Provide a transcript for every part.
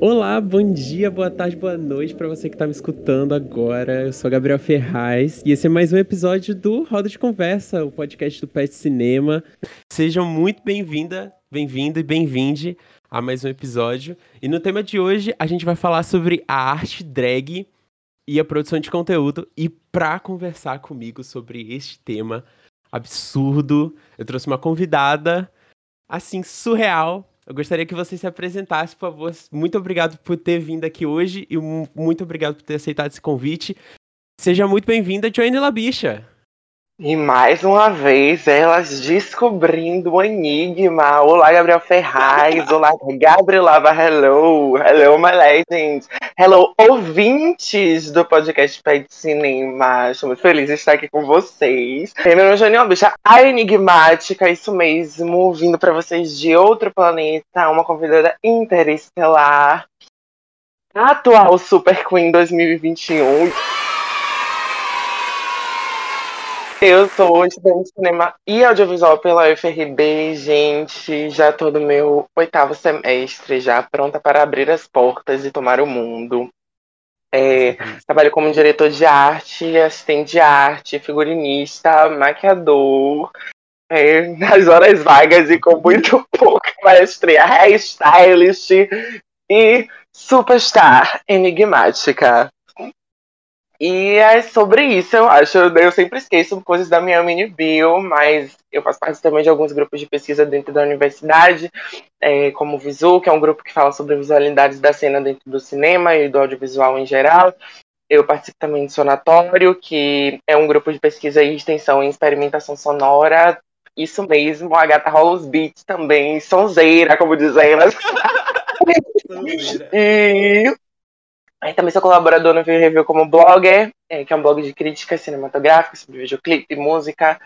Olá, bom dia, boa tarde, boa noite para você que está me escutando agora. Eu sou Gabriel Ferraz e esse é mais um episódio do Roda de Conversa, o podcast do Pet Cinema. Sejam muito bem-vinda, bem-vindo e bem-vinde a mais um episódio. E no tema de hoje a gente vai falar sobre a arte drag e a produção de conteúdo. E para conversar comigo sobre este tema absurdo, eu trouxe uma convidada assim surreal eu gostaria que você se apresentasse, por favor. Muito obrigado por ter vindo aqui hoje e muito obrigado por ter aceitado esse convite. Seja muito bem-vinda, Joanne Labicha. E mais uma vez, elas descobrindo o enigma. Olá, Gabriel Ferraz. Olá, Gabriel Lava. Hello. Hello, my legends. Hello, ouvintes do podcast Pé de Cinema. Estou muito feliz de estar aqui com vocês. Meu nome é Janine Bicha, a enigmática, isso mesmo. Vindo para vocês de outro planeta, uma convidada interestelar. atual Super Queen 2021. Eu sou estudante de cinema e audiovisual pela UFRB, gente. Já tô no meu oitavo semestre, já pronta para abrir as portas e tomar o mundo. É, trabalho como diretor de arte, assistente de arte, figurinista, maquiador. É, nas horas vagas e com muito pouco maestria, hairstylist e superstar enigmática. E é sobre isso, eu acho. Eu sempre esqueço coisas da minha mini bio, mas eu faço parte também de alguns grupos de pesquisa dentro da universidade, é, como o Visu, que é um grupo que fala sobre visualidades da cena dentro do cinema e do audiovisual em geral. Eu participo também do Sonatório, que é um grupo de pesquisa e extensão em experimentação sonora. Isso mesmo, a gata rola os beats também, sonzeira, como dizem elas. e Aí também sou colaborador no View Review como blogger, é, que é um blog de críticas cinematográficas sobre videoclipe, música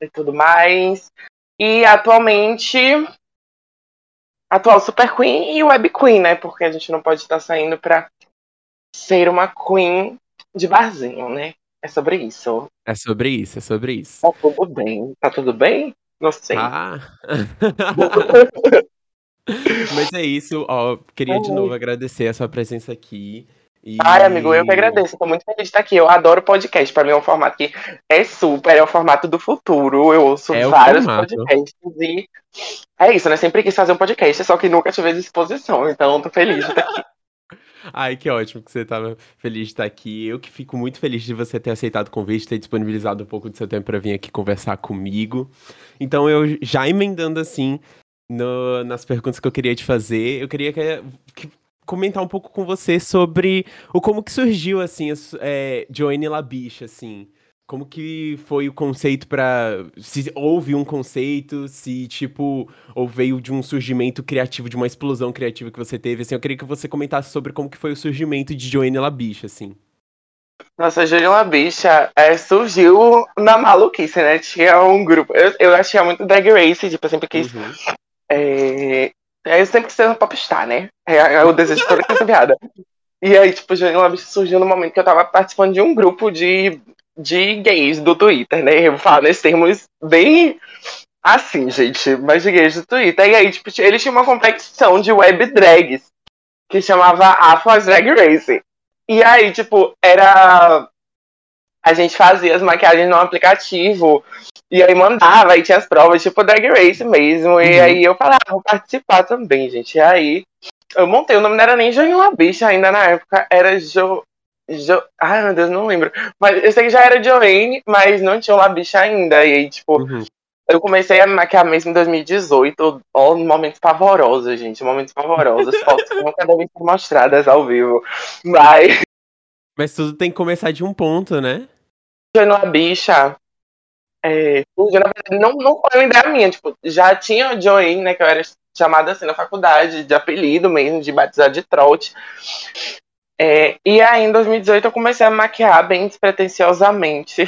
e tudo mais. E atualmente, atual Super Queen e Web Queen, né? Porque a gente não pode estar saindo pra ser uma Queen de barzinho, né? É sobre isso. É sobre isso, é sobre isso. Tá tudo bem. Tá tudo bem? Não sei. Ah. Mas é isso, ó. Queria de novo agradecer a sua presença aqui. E... Ai, amigo, eu que agradeço. Tô muito feliz de estar aqui. Eu adoro podcast. Para mim é um formato que é super, é o formato do futuro. Eu ouço é vários podcasts e é isso, né? Sempre quis fazer um podcast, só que nunca tive disposição. Então, tô feliz de estar aqui. Ai, que ótimo que você estava feliz de estar aqui. Eu que fico muito feliz de você ter aceitado o convite, ter disponibilizado um pouco do seu tempo para vir aqui conversar comigo. Então, eu já emendando assim, no, nas perguntas que eu queria te fazer, eu queria que, que, comentar um pouco com você sobre o como que surgiu, assim, é, Joanne Labiche, assim. Como que foi o conceito para Se houve um conceito, se, tipo, ou veio de um surgimento criativo, de uma explosão criativa que você teve, assim, eu queria que você comentasse sobre como que foi o surgimento de Joanne Labiche, assim. Nossa, Júlia Bicha é, surgiu na maluquice, né? Tinha um grupo. Eu, eu achei muito Drag Race, tipo, eu sempre quis uhum. É, eu sempre quis ser um popstar, né? É, é o desejo de toda criança. E aí, tipo, Janela Bicha surgiu no momento que eu tava participando de um grupo de, de gays do Twitter, né? Eu vou falar nesses termos bem assim, gente, mas de gays do Twitter. E aí, tipo, eles tinham uma competição de web drags que chamava Afro Drag Race. E aí, tipo, era. A gente fazia as maquiagens no aplicativo e aí mandava, aí tinha as provas, tipo Drag Race mesmo. E uhum. aí eu falava, ah, vou participar também, gente. E aí eu montei, o nome não era nem Joinha Bicha ainda na época, era Jo. Jo... Ai, meu Deus, não lembro. Mas eu sei que já era Joanne, mas não tinha uma bicha ainda. E aí, tipo, uhum. eu comecei a me maquiar mesmo em 2018. Ó, momentos pavorosos, gente. Momentos pavorosos. Fotos que nunca devem ser mostradas ao vivo. Mas. Mas tudo tem que começar de um ponto, né? Joinha Bicha é, na verdade, não, não foi uma ideia minha, tipo, já tinha o Joey, né, que eu era chamada assim na faculdade, de apelido mesmo, de batizar de trote. É, e aí, em 2018, eu comecei a maquiar bem despretensiosamente,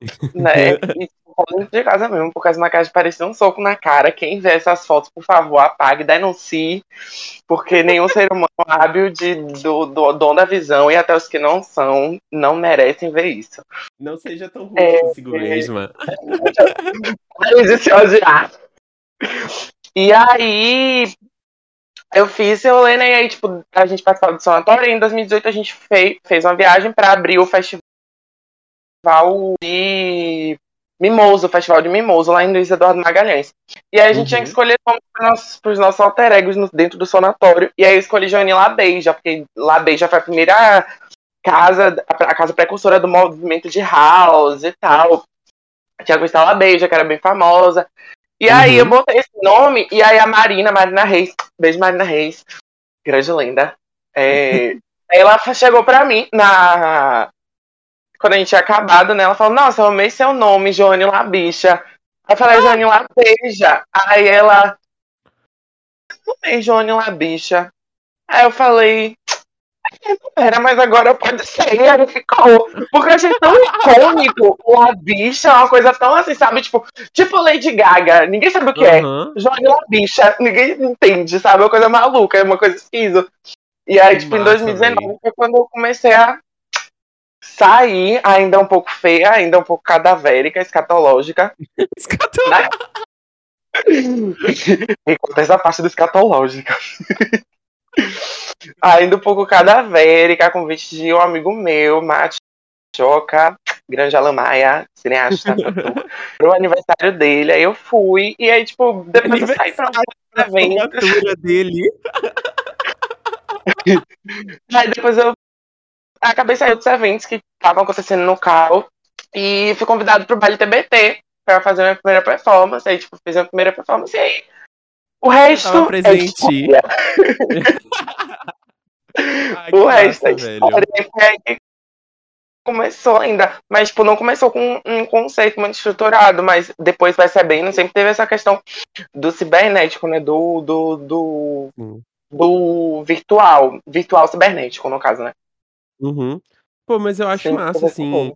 né, e dentro de casa mesmo, porque as maquiagens pareciam um soco na cara. Quem vê essas fotos, por favor, apague, denuncie, porque nenhum ser humano hábil de, do, do dom da visão e até os que não são, não merecem ver isso. Não seja tão ruim é, consigo é, mesma. É, se odiar. E aí, eu fiz eu e aí, tipo, a gente participava do sanatório e em 2018 a gente fez, fez uma viagem para abrir o festival de Mimoso, o festival de Mimoso, lá em Luiz Eduardo Magalhães. E aí a gente uhum. tinha que uhum. escolher nomes para os nossos alter egos no, dentro do sanatório. E aí eu escolhi Joane Labeija, porque Labeija foi a primeira casa, a, casa precursora do movimento de house e tal. Tinha Gustavo Labeija, que era bem famosa. E uhum. aí eu botei esse nome, e aí a Marina, Marina Reis, beijo Marina Reis, grande lenda. É, ela chegou pra mim na, quando a gente tinha acabado, né? Ela falou, nossa, eu amei seu nome, Joane Labicha. Aí eu falei, ah. Joane Labeija. Aí ela, amei Joane Labicha. Aí eu falei, não era, mas agora pode ser. E aí ficou. Porque eu achei tão icônico Labicha, uma coisa tão assim, sabe? Tipo, tipo Lady Gaga. Ninguém sabe o que uhum. é. Joane Labicha. Ninguém entende, sabe? É uma coisa maluca, é uma coisa esquiso. E aí, tipo, Massa, em 2019 foi quando eu comecei a sair ainda um pouco feia, ainda um pouco cadavérica, escatológica. escatológica. Me conta essa parte do escatológica. ainda um pouco cadavérica, convite de um amigo meu, Choca, grande Alamaia, cineasta, pro aniversário dele, aí eu fui, e aí, tipo, depois eu saí pra um evento. dele. aí depois eu acabei saindo dos eventos que estavam acontecendo no carro e fui convidado pro baile TBT para fazer minha primeira performance. Aí, tipo, fiz a primeira performance e aí. O resto. Tava presente. É Ai, o resto é história. É começou ainda, mas tipo, não começou com um conceito muito estruturado, mas depois percebendo, sempre teve essa questão do cibernético, né? Do, do, do, hum. do virtual, virtual cibernético, no caso, né? Uhum. Pô, mas eu acho massa, assim.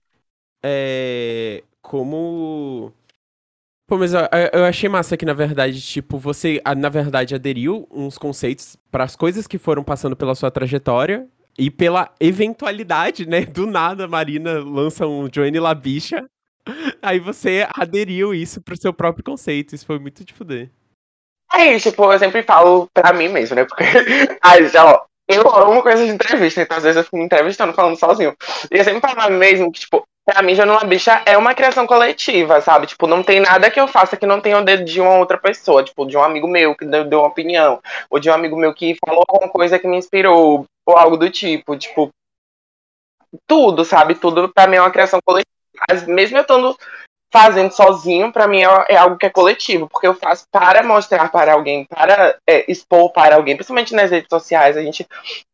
É. Como. Pô, mas eu, eu achei massa que, na verdade, tipo, você, na verdade, aderiu uns conceitos para as coisas que foram passando pela sua trajetória e pela eventualidade, né? Do nada, a Marina lança um Johnny Labicha. Aí você aderiu isso pro seu próprio conceito. Isso foi muito de fuder. É isso, tipo, eu sempre falo pra mim mesmo, né? Porque aí já, ó, eu amo coisas de entrevista, então às vezes eu fico me entrevistando, falando sozinho. E eu sempre falo mesmo que, tipo, pra mim, Januma Bicha é uma criação coletiva, sabe? Tipo, não tem nada que eu faça que não tenha o dedo de uma outra pessoa, tipo, de um amigo meu que deu, deu uma opinião, ou de um amigo meu que falou alguma coisa que me inspirou, ou algo do tipo, tipo, tudo, sabe? Tudo pra mim é uma criação coletiva. Mesmo eu estando fazendo sozinho, para mim é, é, algo que é coletivo, porque eu faço para mostrar para alguém, para é, expor para alguém, principalmente nas redes sociais, a gente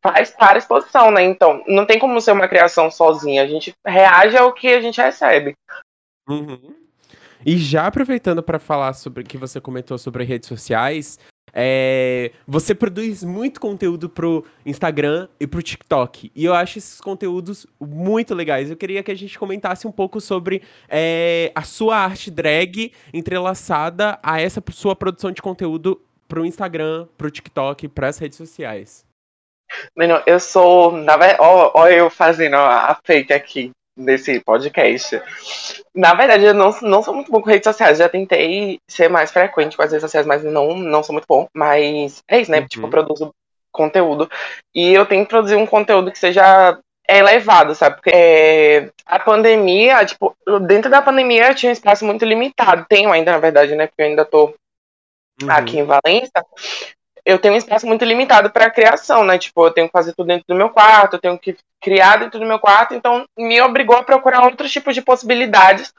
faz para exposição, né? Então, não tem como ser uma criação sozinha, a gente reage ao que a gente recebe. Uhum. E já aproveitando para falar sobre o que você comentou sobre redes sociais, é, você produz muito conteúdo pro Instagram e pro TikTok. E eu acho esses conteúdos muito legais. Eu queria que a gente comentasse um pouco sobre é, a sua arte drag entrelaçada a essa sua produção de conteúdo pro Instagram, pro TikTok, pras redes sociais. Mano, eu sou. Olha eu fazendo a fake aqui nesse podcast. Na verdade, eu não, não sou muito bom com redes sociais. Já tentei ser mais frequente com as redes sociais, mas não, não sou muito bom. Mas é isso, né? Uhum. Tipo, eu produzo conteúdo. E eu tenho que produzir um conteúdo que seja elevado, sabe? Porque é, a pandemia, tipo, dentro da pandemia eu tinha um espaço muito limitado. Tenho ainda, na verdade, né? Porque eu ainda tô uhum. aqui em Valência eu tenho um espaço muito limitado para criação, né? Tipo, eu tenho que fazer tudo dentro do meu quarto, eu tenho que criar dentro do meu quarto, então me obrigou a procurar outros tipos de possibilidades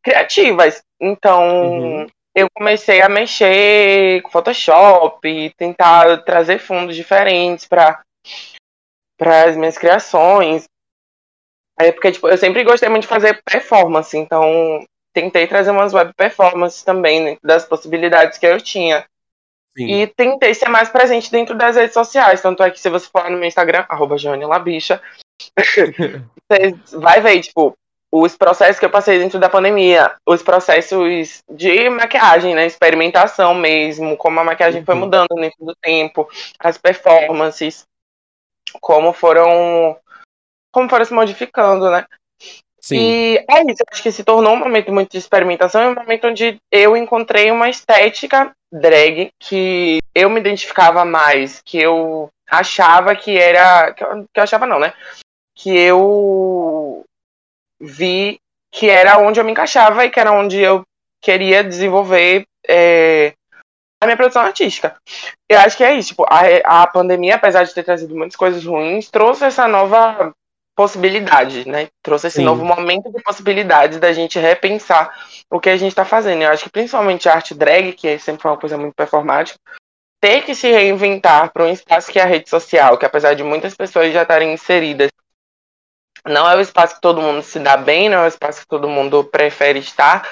criativas. Então, uhum. eu comecei a mexer com Photoshop, tentar trazer fundos diferentes para para as minhas criações. É porque tipo, eu sempre gostei muito de fazer performance, então tentei trazer umas web performances também das possibilidades que eu tinha. Sim. E tentei ser mais presente dentro das redes sociais. Tanto é que se você for no meu Instagram, arroba Labicha, você vai ver, tipo, os processos que eu passei dentro da pandemia, os processos de maquiagem, né, experimentação mesmo, como a maquiagem uhum. foi mudando dentro do tempo, as performances, como foram como foram se modificando, né? Sim. E é isso, acho que se tornou um momento muito de experimentação, é um momento onde eu encontrei uma estética drag que eu me identificava mais, que eu achava que era. Que eu, que eu achava não, né? Que eu vi que era onde eu me encaixava e que era onde eu queria desenvolver é, a minha produção artística. Eu acho que é isso. Tipo, a, a pandemia, apesar de ter trazido muitas coisas ruins, trouxe essa nova possibilidade, né? Trouxe esse Sim. novo momento de possibilidades da gente repensar o que a gente está fazendo. Eu acho que principalmente a arte drag, que sempre foi uma coisa muito performática, ter que se reinventar para um espaço que é a rede social, que apesar de muitas pessoas já estarem inseridas, não é o espaço que todo mundo se dá bem, não é o espaço que todo mundo prefere estar.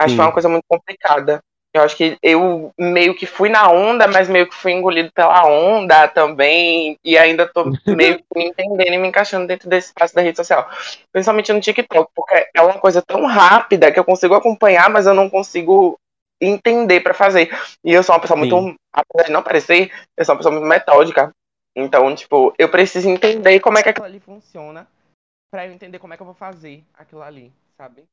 Acho Sim. que é uma coisa muito complicada. Eu acho que eu meio que fui na onda, mas meio que fui engolido pela onda também. E ainda tô meio que me entendendo e me encaixando dentro desse espaço da rede social. Principalmente no TikTok, porque é uma coisa tão rápida que eu consigo acompanhar, mas eu não consigo entender para fazer. E eu sou uma pessoa Sim. muito, apesar de não parecer, eu sou uma pessoa muito metódica. Então, tipo, eu preciso entender como é que aquilo ali funciona para eu entender como é que eu vou fazer aquilo ali, sabe?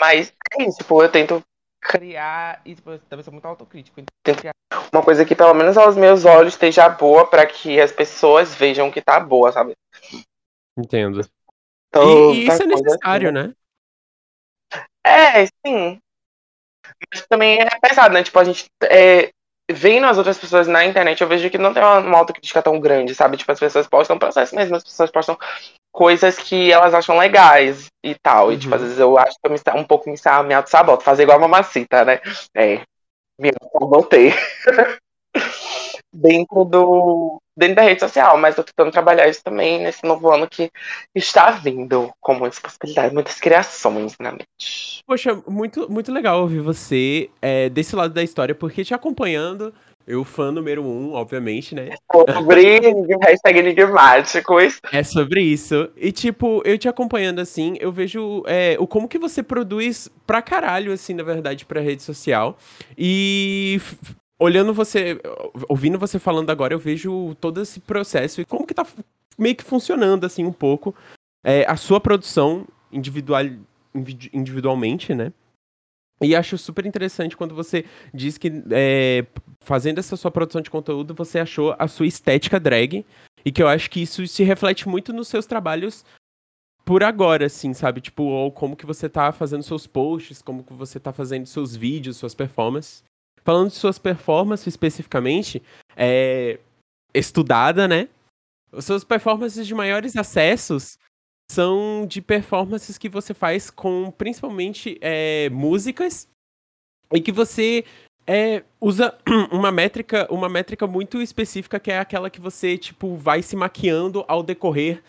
Mas é isso, tipo, eu tento criar. E tipo, eu também sou muito autocrítico. Então, criar uma coisa que, pelo menos aos meus olhos, esteja boa para que as pessoas vejam que tá boa, sabe? Entendo. Então, e, e isso é necessário, assim, né? É, sim. Mas também é pesado, né? Tipo, a gente. É, vendo as outras pessoas na internet, eu vejo que não tem uma, uma autocrítica tão grande, sabe? Tipo, as pessoas postam processo mesmo, as pessoas postam coisas que elas acham legais e tal. Uhum. E, tipo, às uhum. vezes eu acho que eu me, um pouco me, me auto-saboto, fazer igual a mamacita, né? É, me auto-sabotei. dentro do dentro da rede social, mas tô tentando trabalhar isso também nesse novo ano que está vindo com muitas possibilidades, muitas criações na mente. Poxa, muito, muito legal ouvir você é, desse lado da história, porque te acompanhando, eu, fã número um, obviamente, né? Sobre hashtag enigmáticos. É sobre isso. E, tipo, eu te acompanhando assim, eu vejo é, o como que você produz pra caralho, assim, na verdade, pra rede social. E olhando você, ouvindo você falando agora, eu vejo todo esse processo e como que tá meio que funcionando, assim, um pouco. É, a sua produção individual, individualmente, né? E acho super interessante quando você diz que é, fazendo essa sua produção de conteúdo, você achou a sua estética drag. E que eu acho que isso se reflete muito nos seus trabalhos por agora, assim, sabe? Tipo, ou como que você tá fazendo seus posts, como que você tá fazendo seus vídeos, suas performances. Falando de suas performances especificamente, é estudada, né? As suas performances de maiores acessos são de performances que você faz com principalmente é, músicas e que você é, usa uma métrica, uma métrica muito específica que é aquela que você tipo vai se maquiando ao decorrer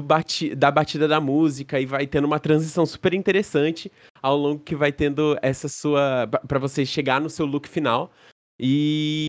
bati da batida da música e vai tendo uma transição super interessante ao longo que vai tendo essa sua para você chegar no seu look final e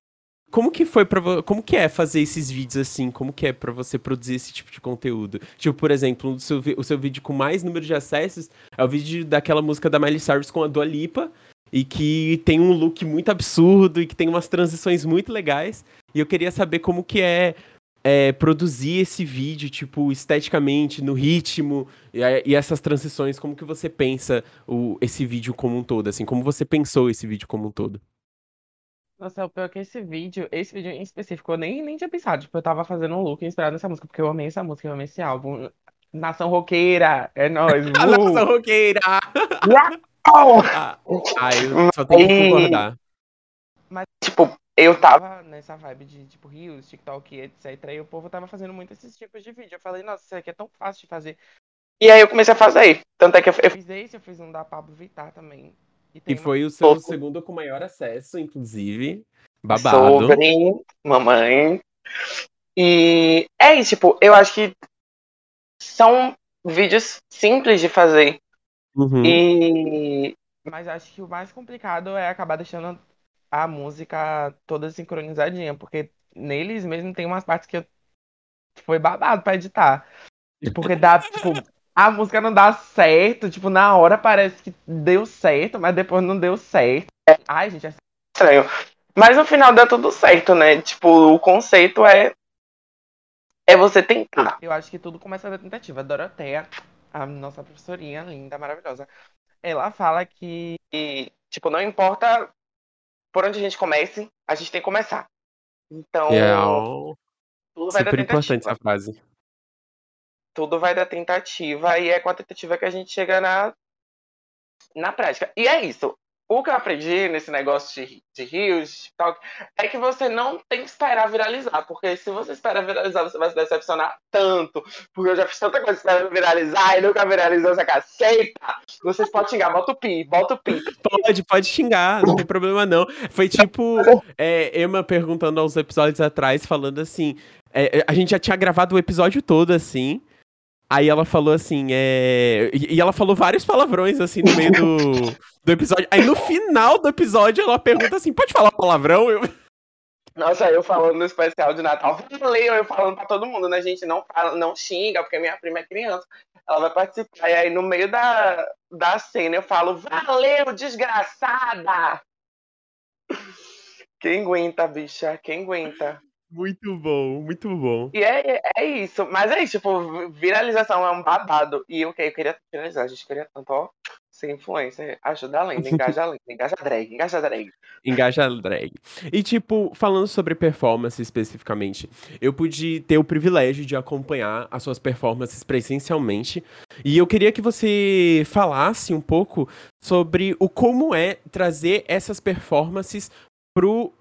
como que foi para como que é fazer esses vídeos assim? Como que é para você produzir esse tipo de conteúdo? Tipo, por exemplo, o seu, o seu vídeo com mais número de acessos é o vídeo daquela música da Miley Cyrus com a Dua Lipa e que tem um look muito absurdo e que tem umas transições muito legais. E eu queria saber como que é, é produzir esse vídeo, tipo, esteticamente, no ritmo e, e, essas transições. Como que você pensa o, esse vídeo como um todo, assim? Como você pensou esse vídeo como um todo? Nossa, o pior é que esse vídeo, esse vídeo em específico, eu nem, nem tinha pensado. Tipo, eu tava fazendo um look inspirado nessa música, porque eu amei essa música, eu amei esse álbum. Nação Roqueira, é nóis. A Nação Roqueira! ah, eu só tenho que concordar. Mas, tipo, eu tava nessa vibe de, tipo, Rios, TikTok, etc. E o povo tava fazendo muito esses tipos de vídeo. Eu falei, nossa, isso aqui é tão fácil de fazer. E aí eu comecei a fazer. Tanto é que eu, eu... fiz esse, eu fiz um da Pablo Vittar também. E, foi o seu pouco... segundo com maior acesso, inclusive. Babado. Sobre mamãe. E é isso, tipo, eu acho que são vídeos simples de fazer. Uhum. E. Mas acho que o mais complicado é acabar deixando a música toda sincronizadinha, porque neles mesmo tem umas partes que eu... foi babado pra editar. Porque dá, tipo, a música não dá certo. Tipo, na hora parece que deu certo, mas depois não deu certo. Ai, gente, é estranho. Mas no final dá tudo certo, né? Tipo, o conceito é. É você tentar. Eu acho que tudo começa da tentativa. A Doroteia, a nossa professorinha linda, maravilhosa, ela fala que, tipo, não importa por onde a gente comece, a gente tem que começar. Então. É tudo vai super da importante essa frase. Tudo vai da tentativa e é com a tentativa que a gente chega na, na prática. E é isso o que eu aprendi nesse negócio de, de rios, TikTok, é que você não tem que esperar viralizar, porque se você espera viralizar, você vai se decepcionar tanto, porque eu já fiz tanta coisa esperando viralizar e nunca viralizou essa caceta. Vocês podem xingar, bota o pi, bota o pi. Pode, pode xingar, não tem problema não. Foi tipo é, Emma perguntando aos episódios atrás, falando assim, é, a gente já tinha gravado o episódio todo assim, Aí ela falou assim, é. E ela falou vários palavrões, assim, no meio do, do episódio. Aí no final do episódio ela pergunta assim: pode falar palavrão? Eu... Nossa, eu falando no especial de Natal, valeu, eu falando pra todo mundo, né? Gente, não fala, não xinga, porque minha prima é criança. Ela vai participar. E aí, no meio da, da cena, eu falo, valeu, desgraçada! Quem aguenta, bicha? Quem aguenta? Muito bom, muito bom. E é, é isso. Mas é isso, tipo, viralização é um babado. E o que eu queria viralizar, a gente queria tanto, ó, ser influencer. Ajuda a lenda, engaja a lenda, engaja a drag, engaja a drag. Engaja a drag. E, tipo, falando sobre performance especificamente, eu pude ter o privilégio de acompanhar as suas performances presencialmente. E eu queria que você falasse um pouco sobre o como é trazer essas performances pro,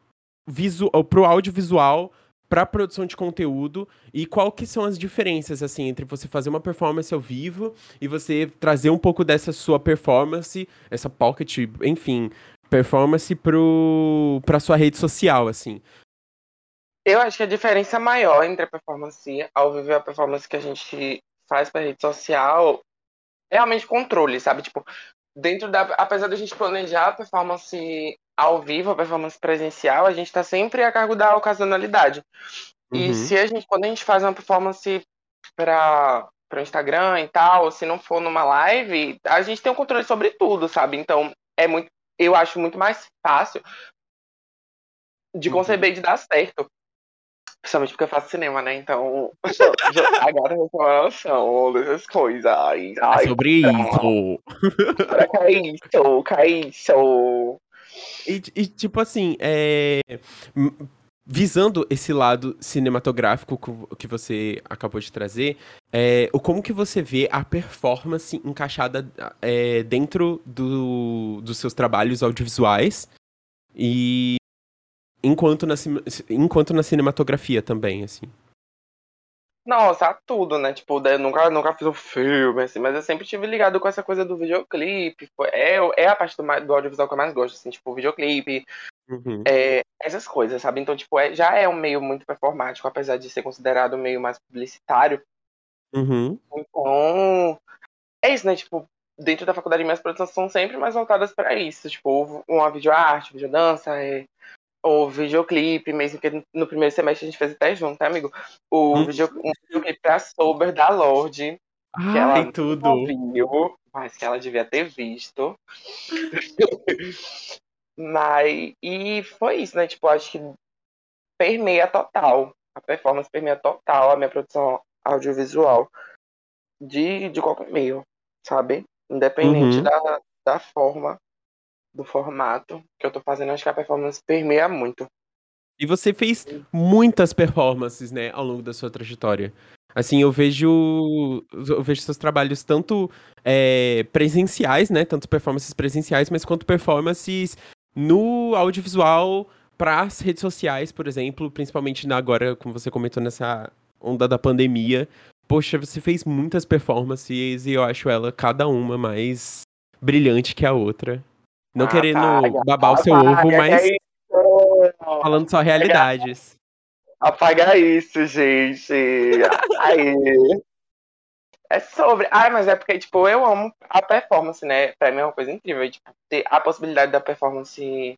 visu pro audiovisual para produção de conteúdo e qual que são as diferenças assim entre você fazer uma performance ao vivo e você trazer um pouco dessa sua performance, essa pocket, enfim, performance pro para sua rede social assim. Eu acho que a diferença maior entre a performance ao vivo e a performance que a gente faz para rede social é realmente controle, sabe? Tipo, dentro da apesar da gente planejar a performance ao vivo, a performance presencial, a gente está sempre a cargo da ocasionalidade. Uhum. E se a gente, quando a gente faz uma performance para o Instagram e tal, se não for numa live, a gente tem um controle sobre tudo, sabe? Então, é muito, eu acho muito mais fácil de uhum. conceber de dar certo. Principalmente porque eu faço cinema, né? Então, agora eu tenho uma noção dessas coisas. Ai, ai, é sobre isso. Que é isso, é isso. E, e tipo assim, é... visando esse lado cinematográfico que você acabou de trazer, é, como que você vê a performance encaixada é, dentro do, dos seus trabalhos audiovisuais e enquanto na, enquanto na cinematografia também, assim? Nossa, tudo, né? Tipo, eu nunca, nunca fiz um filme, assim, mas eu sempre tive ligado com essa coisa do videoclipe. É, é a parte do, do audiovisual que eu mais gosto, assim, tipo, videoclipe, uhum. é, essas coisas, sabe? Então, tipo, é, já é um meio muito performático, apesar de ser considerado um meio mais publicitário. Uhum. Então, é isso, né? Tipo, dentro da faculdade, minhas produções são sempre mais voltadas para isso. Tipo, uma videoarte, videodança, é, o videoclipe, mesmo que no primeiro semestre a gente fez até junto, tá, amigo? O hum. video, um videoclipe pra Sober da Lorde. Que ela tudo. viu, mas que ela devia ter visto. mas, e foi isso, né? Tipo, acho que permeia total. A performance permeia total a minha produção audiovisual de, de qualquer meio, sabe? Independente uhum. da, da forma do formato que eu tô fazendo, acho que a performance permeia muito. E você fez muitas performances, né, ao longo da sua trajetória. Assim, eu vejo, eu vejo seus trabalhos tanto é, presenciais, né, tanto performances presenciais, mas quanto performances no audiovisual para as redes sociais, por exemplo, principalmente na, agora, como você comentou nessa onda da pandemia. Poxa, você fez muitas performances e eu acho ela cada uma mais brilhante que a outra. Não querendo babar o seu ovo, mas falando só realidades. Apaga isso, gente. Aí. É sobre. Ai, mas é porque, tipo, eu amo a performance, né? Pra mim é uma coisa incrível. Tipo, ter a possibilidade da performance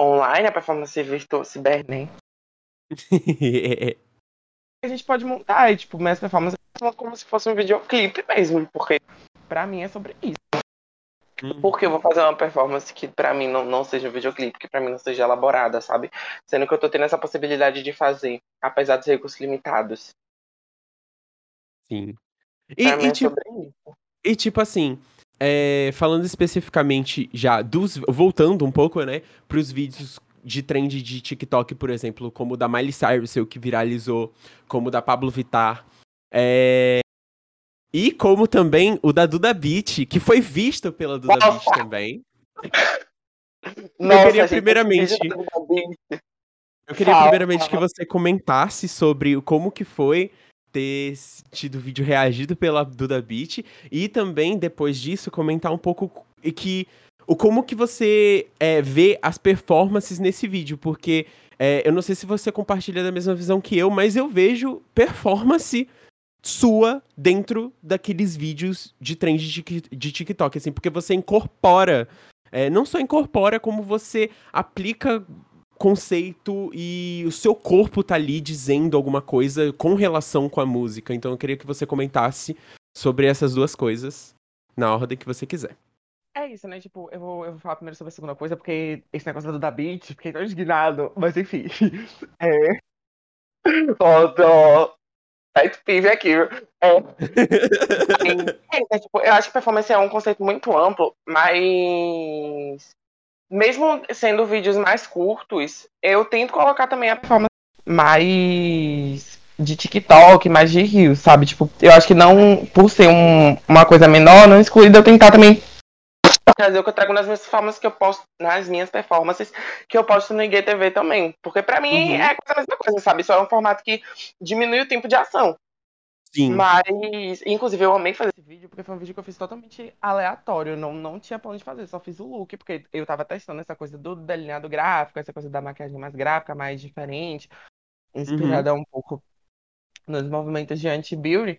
online, a performance virtual cibernética. a gente pode montar. E, tipo, minhas performances como se fosse um videoclipe mesmo, porque pra mim é sobre isso. Hum. Porque eu vou fazer uma performance que pra mim não, não seja um videoclipe, que pra mim não seja elaborada, sabe? Sendo que eu tô tendo essa possibilidade de fazer, apesar dos recursos limitados. Sim. E, e, é tipo, e tipo assim, é, falando especificamente já dos. Voltando um pouco, né, pros vídeos de trend de TikTok, por exemplo, como o da Miley Cyrus, o que viralizou, como o da Pablo Vittar. É... E como também o da Duda Beat, que foi visto pela Duda Beat também. Nossa, eu queria primeiramente. Eu queria primeiramente que você comentasse sobre como que foi ter tido vídeo reagido pela Duda Beat e também depois disso comentar um pouco e que o como que você é, vê as performances nesse vídeo, porque é, eu não sei se você compartilha da mesma visão que eu, mas eu vejo performance sua dentro daqueles vídeos de trend de, TikTok, assim, porque você incorpora, é, não só incorpora, como você aplica conceito e o seu corpo tá ali dizendo alguma coisa com relação com a música. Então eu queria que você comentasse sobre essas duas coisas na ordem que você quiser. É isso, né? Tipo, eu vou, eu vou falar primeiro sobre a segunda coisa, porque esse negócio do da beat, fiquei tão indignado, mas enfim. É. Ó, tô. Pet pive aqui. É. é, é, tipo, eu acho que performance é um conceito muito amplo, mas mesmo sendo vídeos mais curtos, eu tento colocar também a performance mais de TikTok, mais de Rio, sabe? Tipo, eu acho que não, por ser um, uma coisa menor, não excluída, eu tentar também trazer o que eu trago nas minhas performances que eu posto, nas minhas performances que eu posto no IGTV também. Porque para mim uhum. é a mesma coisa, sabe? Só é um formato que diminui o tempo de ação. Sim. Mas, inclusive, eu amei fazer esse vídeo, porque foi um vídeo que eu fiz totalmente aleatório. Não, não tinha plano de fazer, só fiz o look, porque eu tava testando essa coisa do delineado gráfico, essa coisa da maquiagem mais gráfica, mais diferente, inspirada uhum. um pouco nos movimentos de anti-beauty.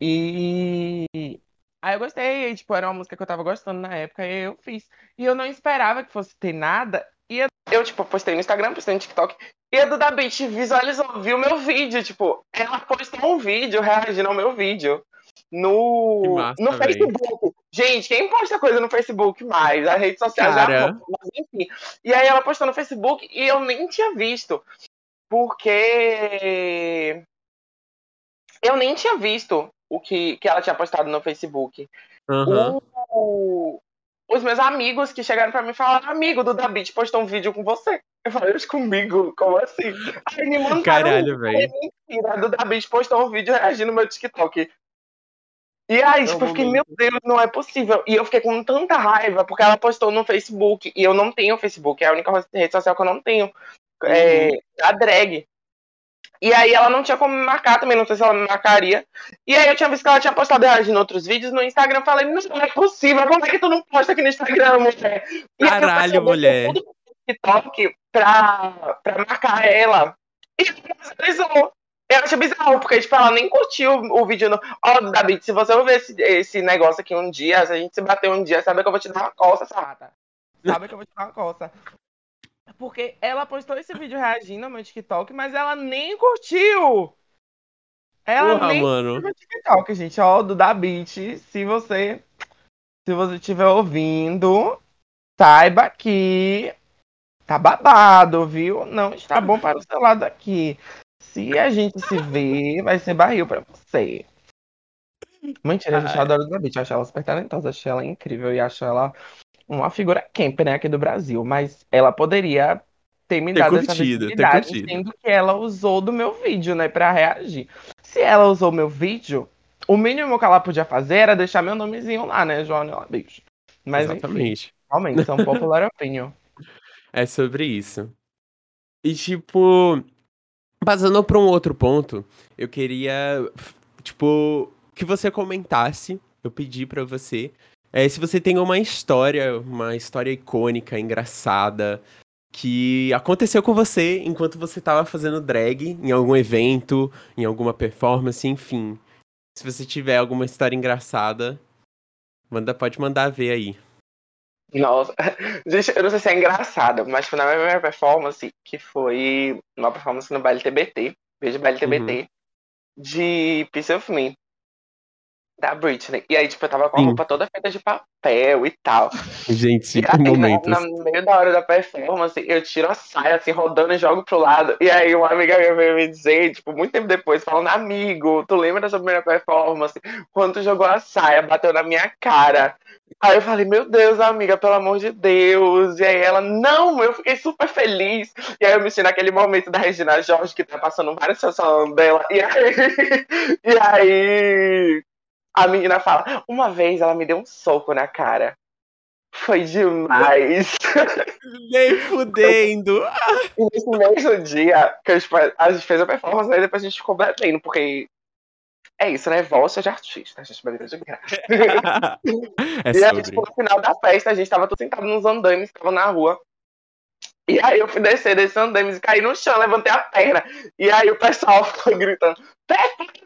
E aí eu gostei, tipo, era uma música que eu tava gostando na época, e eu fiz. E eu não esperava que fosse ter nada, e eu, tipo, postei no Instagram, postei no TikTok, e a Duda Beat visualizou, viu meu vídeo, tipo, ela postou um vídeo reagindo ao meu vídeo no, massa, no Facebook. Gente, quem posta coisa no Facebook mais? A rede social Cara. já mas enfim. E aí ela postou no Facebook e eu nem tinha visto. Porque eu nem tinha visto o que, que ela tinha postado no Facebook. Uhum. O, os meus amigos que chegaram pra mim falaram, amigo do David postou um vídeo com você. Eu falei, comigo? Como assim? Aí me mandaram Caralho, velho. Mentira, do David postou um vídeo reagindo no meu TikTok. E aí, tipo, eu fiquei, meu Deus, não é possível. E eu fiquei com tanta raiva, porque ela postou no Facebook, e eu não tenho Facebook, é a única rede social que eu não tenho. É, uhum. a drag. E aí ela não tinha como me marcar também, não sei se ela me marcaria. E aí eu tinha visto que ela tinha postado reagindo outros vídeos no Instagram. Eu falei, não, não é possível, como é que tu não posta aqui no Instagram, mulher? E Caralho, mulher. Tudo TikTok pra, pra marcar ela. E ela Eu acho bizarro, porque, tipo, ela nem curtiu o vídeo. No... Ó, oh, David, se você ouvir esse, esse negócio aqui um dia, se a gente se bater um dia, sabe que eu vou te dar uma coça, Sarata. Sabe que eu vou te dar uma coça. Porque ela postou esse vídeo reagindo ao meu TikTok, mas ela nem curtiu. Ela Porra, nem mano. curtiu meu TikTok, gente. Ó, do da Beat. Se você se você estiver ouvindo, saiba que tá babado, viu? Não está bom para o seu lado aqui. Se a gente se ver, vai ser barril para você. Mentira, a gente adora o Beat. Acho ela super talentosa, acho ela incrível e acho ela uma figura camp, né, aqui do Brasil, mas ela poderia ter me ter dado curtido, essa visibilidade, sendo que ela usou do meu vídeo, né, para reagir. Se ela usou meu vídeo, o mínimo que ela podia fazer era deixar meu nomezinho lá, né, Joana Bicho. Mas Exatamente. enfim, realmente, são popular opinion. É sobre isso. E tipo, passando para um outro ponto, eu queria, tipo, que você comentasse, eu pedi para você é, se você tem uma história, uma história icônica, engraçada, que aconteceu com você enquanto você estava fazendo drag em algum evento, em alguma performance, enfim. Se você tiver alguma história engraçada, manda, pode mandar ver aí. Nossa, gente, eu não sei se é engraçado, mas foi na minha primeira performance, que foi uma performance no baile TBT, beijo baile TBT. Uhum. de Piece of Me da Britney. E aí, tipo, eu tava com a Sim. roupa toda feita de papel e tal. Gente, e aí, momentos. No meio da hora da performance, eu tiro a saia, assim, rodando e jogo pro lado. E aí, uma amiga minha veio me dizer, tipo, muito tempo depois, falando, amigo, tu lembra da sua primeira performance? Quando tu jogou a saia, bateu na minha cara. Aí eu falei, meu Deus, amiga, pelo amor de Deus. E aí ela, não, eu fiquei super feliz. E aí eu me sinto naquele momento da Regina Jorge, que tá passando várias situações dela. E aí, e aí a menina fala, uma vez ela me deu um soco na cara. Foi demais. Nem fudendo. E nesse mesmo dia que a gente fez a performance, aí depois a gente ficou bebendo, porque é isso, né? Voz de artista, a gente bebeu de graça. é e aí, tipo, no final da festa, a gente tava todo sentado nos andames, tava na rua. E aí eu fui descer desse andames e caí no chão, levantei a perna. E aí o pessoal ficou gritando,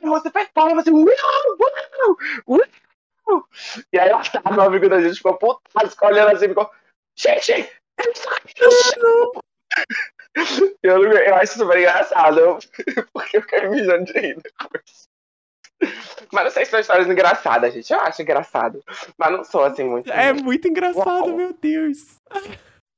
você performance, uau, uau, uau. E aí tava, meu amigo da gente ficou putado, ficou olhando assim, ficou, gente, eu, eu acho super engraçado, porque eu fiquei mijando de rir depois. Mas não sei se são histórias engraçadas, gente. Eu acho engraçado. Mas não sou assim muito. É muito engraçado, Uau. meu Deus.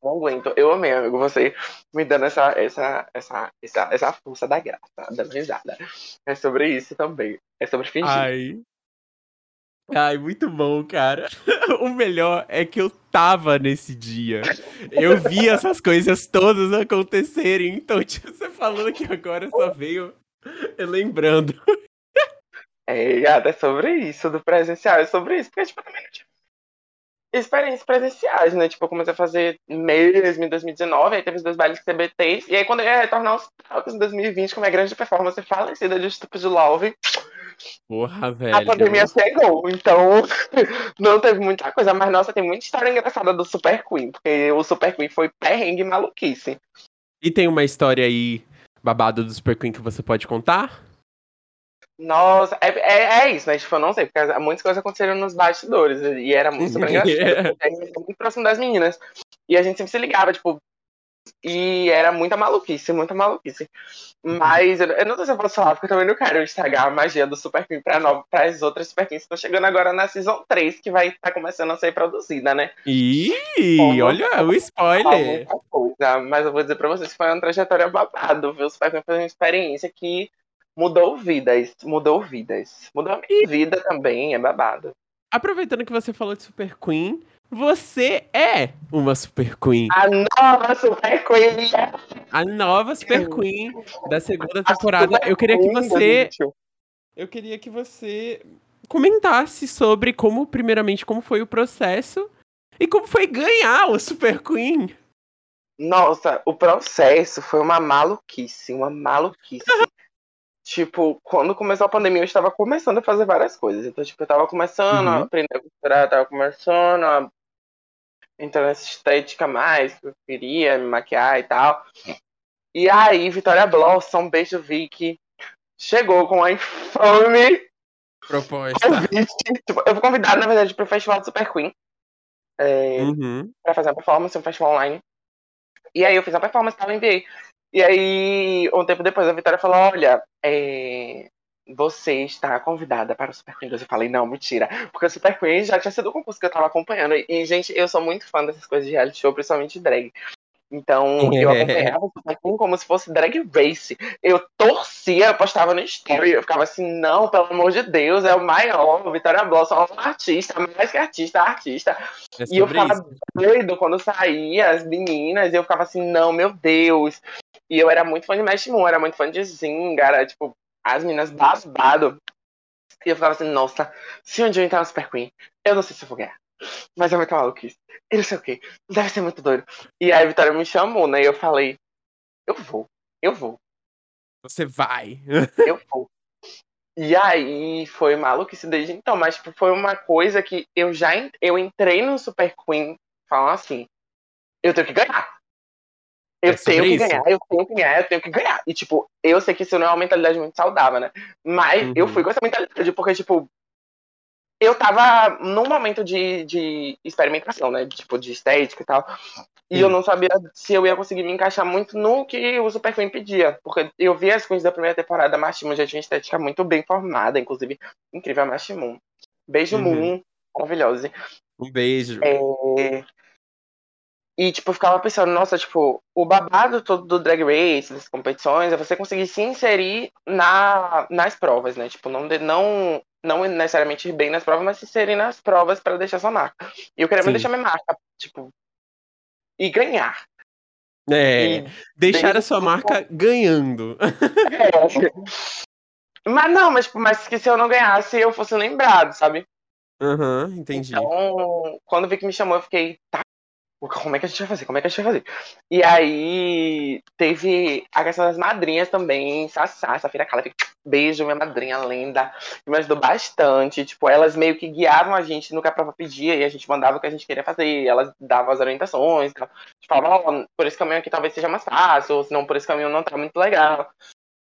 Não aguento. Eu amei, amigo, você me dando essa, essa, essa, essa, essa força da graça, dando risada. É sobre isso também. É sobre fingir. Ai. Ai, muito bom, cara. O melhor é que eu tava nesse dia. Eu vi essas coisas todas acontecerem. Então, tipo, você falando que agora só veio lembrando. É, é sobre isso, do presencial. É sobre isso, porque, tipo, também não tinha experiências presenciais, né? Tipo, eu comecei a fazer mesmo em 2019, aí teve os dois bailes CBTs, e aí quando eu ia retornar aos palcos em 2020 com minha grande performance falecida de Stupid Love, Porra, velho. A pandemia chegou, então não teve muita coisa. Mas, nossa, tem muita história engraçada do Super Queen, porque o Super Queen foi perrengue maluquice. E tem uma história aí babada do Super Queen que você pode contar? Nossa, é, é, é, isso, né? Tipo, eu não sei, porque muitas coisas aconteceram nos bastidores e era muito super engraçado. a gente muito próximo das meninas. E a gente sempre se ligava, tipo. E era muita maluquice, muita maluquice. Mas eu, eu não sei se eu posso falar, porque eu também não quero estragar a magia do Super Queen pra, para as outras Super que estão chegando agora na Season 3, que vai estar tá começando a ser produzida, né? Ih, olha o spoiler! Coisa, mas eu vou dizer pra vocês que foi uma trajetória babado, viu? O Super Queen foi uma experiência que mudou vidas, mudou vidas. Mudou a minha vida também, é babado. Aproveitando que você falou de Super Queen, você é uma Super Queen. A nova Super Queen. A nova Super Queen da segunda temporada. Eu queria que você. Eu queria que você comentasse sobre como, primeiramente, como foi o processo e como foi ganhar o Super Queen. Nossa, o processo foi uma maluquice, uma maluquice. Tipo, quando começou a pandemia, eu estava começando a fazer várias coisas. Então, tipo, eu estava começando uhum. a aprender a costurar, estava começando a entrar nessa estética mais que eu queria, me maquiar e tal. E aí, Vitória Blossom, beijo Vicky, chegou com a infame proposta. Tipo, eu fui convidada, na verdade, para o Festival do Super Queen. É, uhum. para fazer uma performance, um festival online. E aí eu fiz uma performance e tal, enviei. E aí, um tempo depois, a Vitória falou: Olha, é, você está convidada para o Super Queen. Eu falei: Não, mentira. Porque o Super Queen já tinha sido o concurso que eu estava acompanhando. E, gente, eu sou muito fã dessas coisas de reality show, principalmente drag. Então, eu acompanhava o Super Queen como se fosse drag race. Eu torcia, eu postava no story, eu ficava assim, não, pelo amor de Deus, é o maior, Vitória Blossom é um artista, mais que artista, artista. É e eu ficava isso. doido quando saía as meninas, e eu ficava assim, não, meu Deus. E eu era muito fã de Mesh Moon, era muito fã de Zinga, era tipo, as meninas babado. E eu ficava assim, nossa, se um dia eu entrar no Super Queen, eu não sei se eu vou ganhar. Mas é muito maluquice. E não sei o que. Deve ser muito doido. E aí a Vitória me chamou, né? E eu falei, eu vou, eu vou. Você vai. eu vou. E aí foi maluquice desde então, mas tipo, foi uma coisa que eu já eu entrei no Super Queen falando assim, eu tenho que ganhar. Eu é tenho que isso? ganhar, eu tenho que ganhar, eu tenho que ganhar. E, tipo, eu sei que isso não é uma mentalidade muito saudável, né? Mas uhum. eu fui com essa mentalidade, porque, tipo, eu tava num momento de, de experimentação, né? Tipo, de estética e tal. E eu não sabia se eu ia conseguir me encaixar muito no que o Super Queen pedia. Porque eu vi as queens da primeira temporada, a Mashimun já tinha estética muito bem formada, inclusive incrível a Mashimun. Beijo, uhum. Moon, maravilhosa. Um beijo. É... E, tipo, ficava pensando, nossa, tipo, o babado todo do Drag Race, das competições, é você conseguir se inserir na, nas provas, né? Tipo, não, não, não necessariamente ir bem nas provas, mas se inserir nas provas para deixar sua marca. E eu queria Sim. deixar minha marca, tipo, e ganhar. É, e deixar a sua marca ganhando. É. Mas não, mas, tipo, mas que se eu não ganhasse, eu fosse lembrado, sabe? Aham, uhum, entendi. Então, quando vi que me chamou, eu fiquei, tá, como é que a gente vai fazer? Como é que a gente vai fazer? E aí teve a questão das madrinhas também, Sassá, Safira Cala, beijo, minha madrinha lenda, que me ajudou bastante. Tipo, elas meio que guiavam a gente no que a prova pedia e a gente mandava o que a gente queria fazer. Elas davam as orientações, tipo, falavam, oh, por esse caminho aqui talvez seja mais fácil, ou se não, por esse caminho não tá muito legal.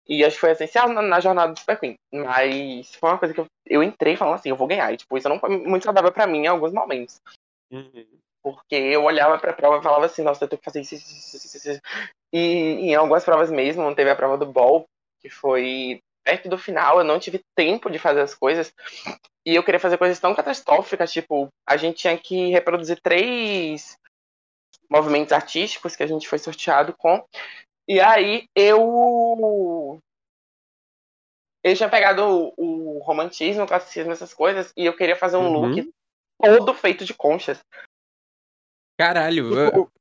E acho que foi essencial na, na, jornada do Super Queen. Mas foi uma coisa que eu, eu entrei falando assim, eu vou ganhar. E, tipo, isso não foi muito saudável pra mim em alguns momentos. Uhum. Porque eu olhava pra prova e falava assim, nossa, eu tenho que fazer isso, isso, isso, isso. E em algumas provas mesmo, teve a prova do ball, que foi perto do final, eu não tive tempo de fazer as coisas. E eu queria fazer coisas tão catastróficas, tipo, a gente tinha que reproduzir três movimentos artísticos que a gente foi sorteado com. E aí eu. Eu tinha pegado o, o romantismo, o classicismo, essas coisas, e eu queria fazer um uhum. look todo feito de conchas. Caralho. Tipo,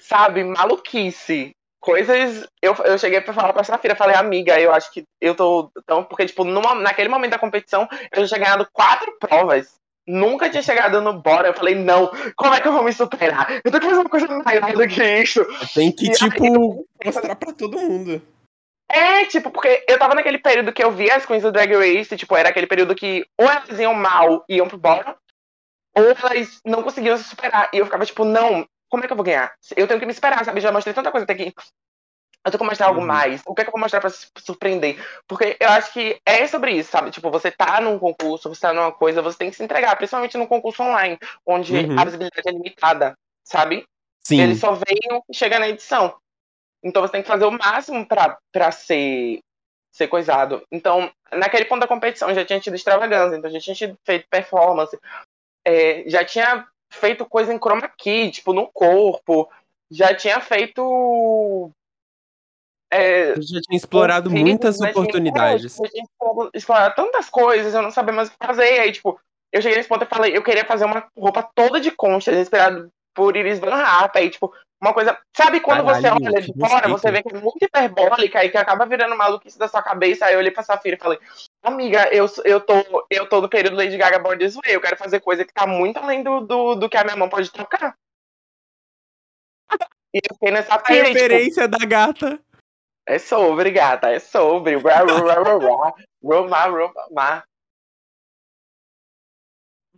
sabe, maluquice. Coisas. Eu, eu cheguei pra falar pra Safira, falei, amiga, eu acho que eu tô. Então, porque, tipo, numa, naquele momento da competição, eu já tinha ganhado quatro provas. Nunca tinha chegado no bora. Eu falei, não, como é que eu vou me superar? Eu tenho que fazer uma coisa maior do que isso. Tem que, e tipo, aí, mostrar pra todo mundo. É, tipo, porque eu tava naquele período que eu via as queens do Drag Race, tipo, era aquele período que ou elas iam mal e iam pro bottom, ou elas não conseguiam se superar. E eu ficava tipo, não, como é que eu vou ganhar? Eu tenho que me esperar, sabe? Já mostrei tanta coisa até aqui. Eu tenho que mostrar algo uhum. mais. O que é que eu vou mostrar pra se surpreender? Porque eu acho que é sobre isso, sabe? Tipo, você tá num concurso, você tá numa coisa, você tem que se entregar, principalmente num concurso online, onde uhum. a visibilidade é limitada, sabe? Sim. Ele só vem e chega na edição. Então você tem que fazer o máximo pra, pra ser, ser coisado. Então, naquele ponto da competição já tinha tido extravagância, então já tinha tido feito performance, é, já tinha feito coisa em chroma key, tipo, no corpo, já tinha feito. É, já tinha explorado muitas oportunidades. Já tinha explorado tantas coisas, eu não sabia mais o que fazer. Aí, tipo, eu cheguei nesse ponto e falei, eu queria fazer uma roupa toda de concha, inspirado por Iris Van Harp, aí, tipo, uma coisa. Sabe quando Caralho, você olha de fora, você vê que é muito hiperbólica e que acaba virando maluquice da sua cabeça. Aí eu olhei pra Safira e falei, amiga, eu, eu, tô, eu tô no período Lady Gaga Born This Way, eu quero fazer coisa que tá muito além do, do, do que a minha mão pode tocar. E eu fiquei nessa pira, A referência tipo, da gata. É sobre, gata, é sobre. Romar, romar.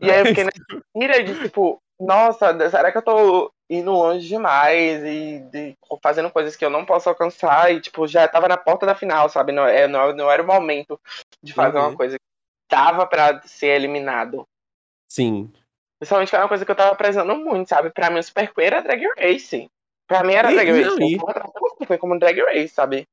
E aí eu fiquei nessa pira de, tipo, nossa, será que eu tô indo longe demais e de, fazendo coisas que eu não posso alcançar e, tipo, já tava na porta da final, sabe? Não, é, não, não era o momento de fazer uhum. uma coisa que tava pra ser eliminado. Sim. Principalmente que era uma coisa que eu tava prezando muito, sabe? Pra mim, o Super Queen era Drag Race. Pra mim era e, Drag Race. Não, e... Foi como Drag Race, sabe?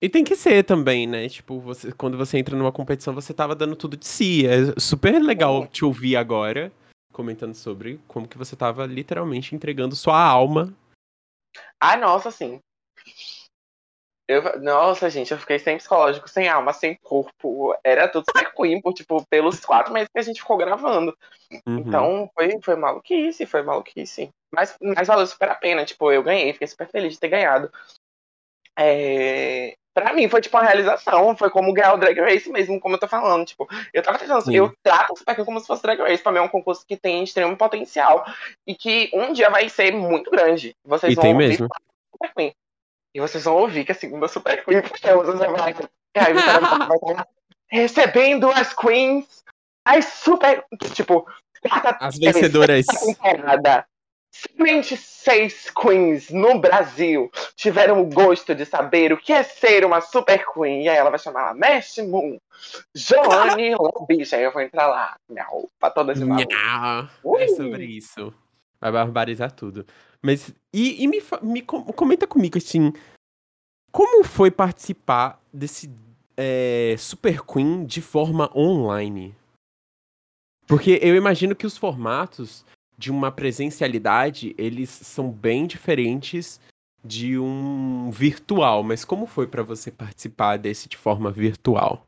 E tem que ser também, né? Tipo, você, quando você entra numa competição, você tava dando tudo de si. É super legal te ouvir agora comentando sobre como que você tava literalmente entregando sua alma. Ah, nossa, sim. Eu, nossa, gente, eu fiquei sem psicológico, sem alma, sem corpo. Era tudo super queen, por, tipo, pelos quatro meses que a gente ficou gravando. Uhum. Então, foi, foi maluquice, foi maluquice. Mas, mas valeu super a pena. Tipo, eu ganhei, fiquei super feliz de ter ganhado. É, pra mim foi tipo uma realização, foi como ganhar o Drag Race mesmo, como eu tô falando. Tipo, eu tava tentando, Sim. eu trato o Super como se fosse Drag Race, pra mim é um concurso que tem extremo potencial e que um dia vai ser muito grande. Vocês e vão tem mesmo. Super Queen. E vocês vão ouvir que a segunda Super Queen, porque você vai. E aí você vai estar recebendo as Queens, as super. Tipo, as vencedoras. Somente seis queens no Brasil tiveram o gosto de saber o que é ser uma super queen. E aí ela vai chamar a Mesh Moon, Joanne Lobicha. Aí eu vou entrar lá, minha roupa toda de maluco. É sobre isso. Vai barbarizar tudo. Mas, e, e me, me comenta comigo, assim, como foi participar desse é, Super Queen de forma online? Porque eu imagino que os formatos de uma presencialidade, eles são bem diferentes de um virtual. Mas como foi para você participar desse de forma virtual?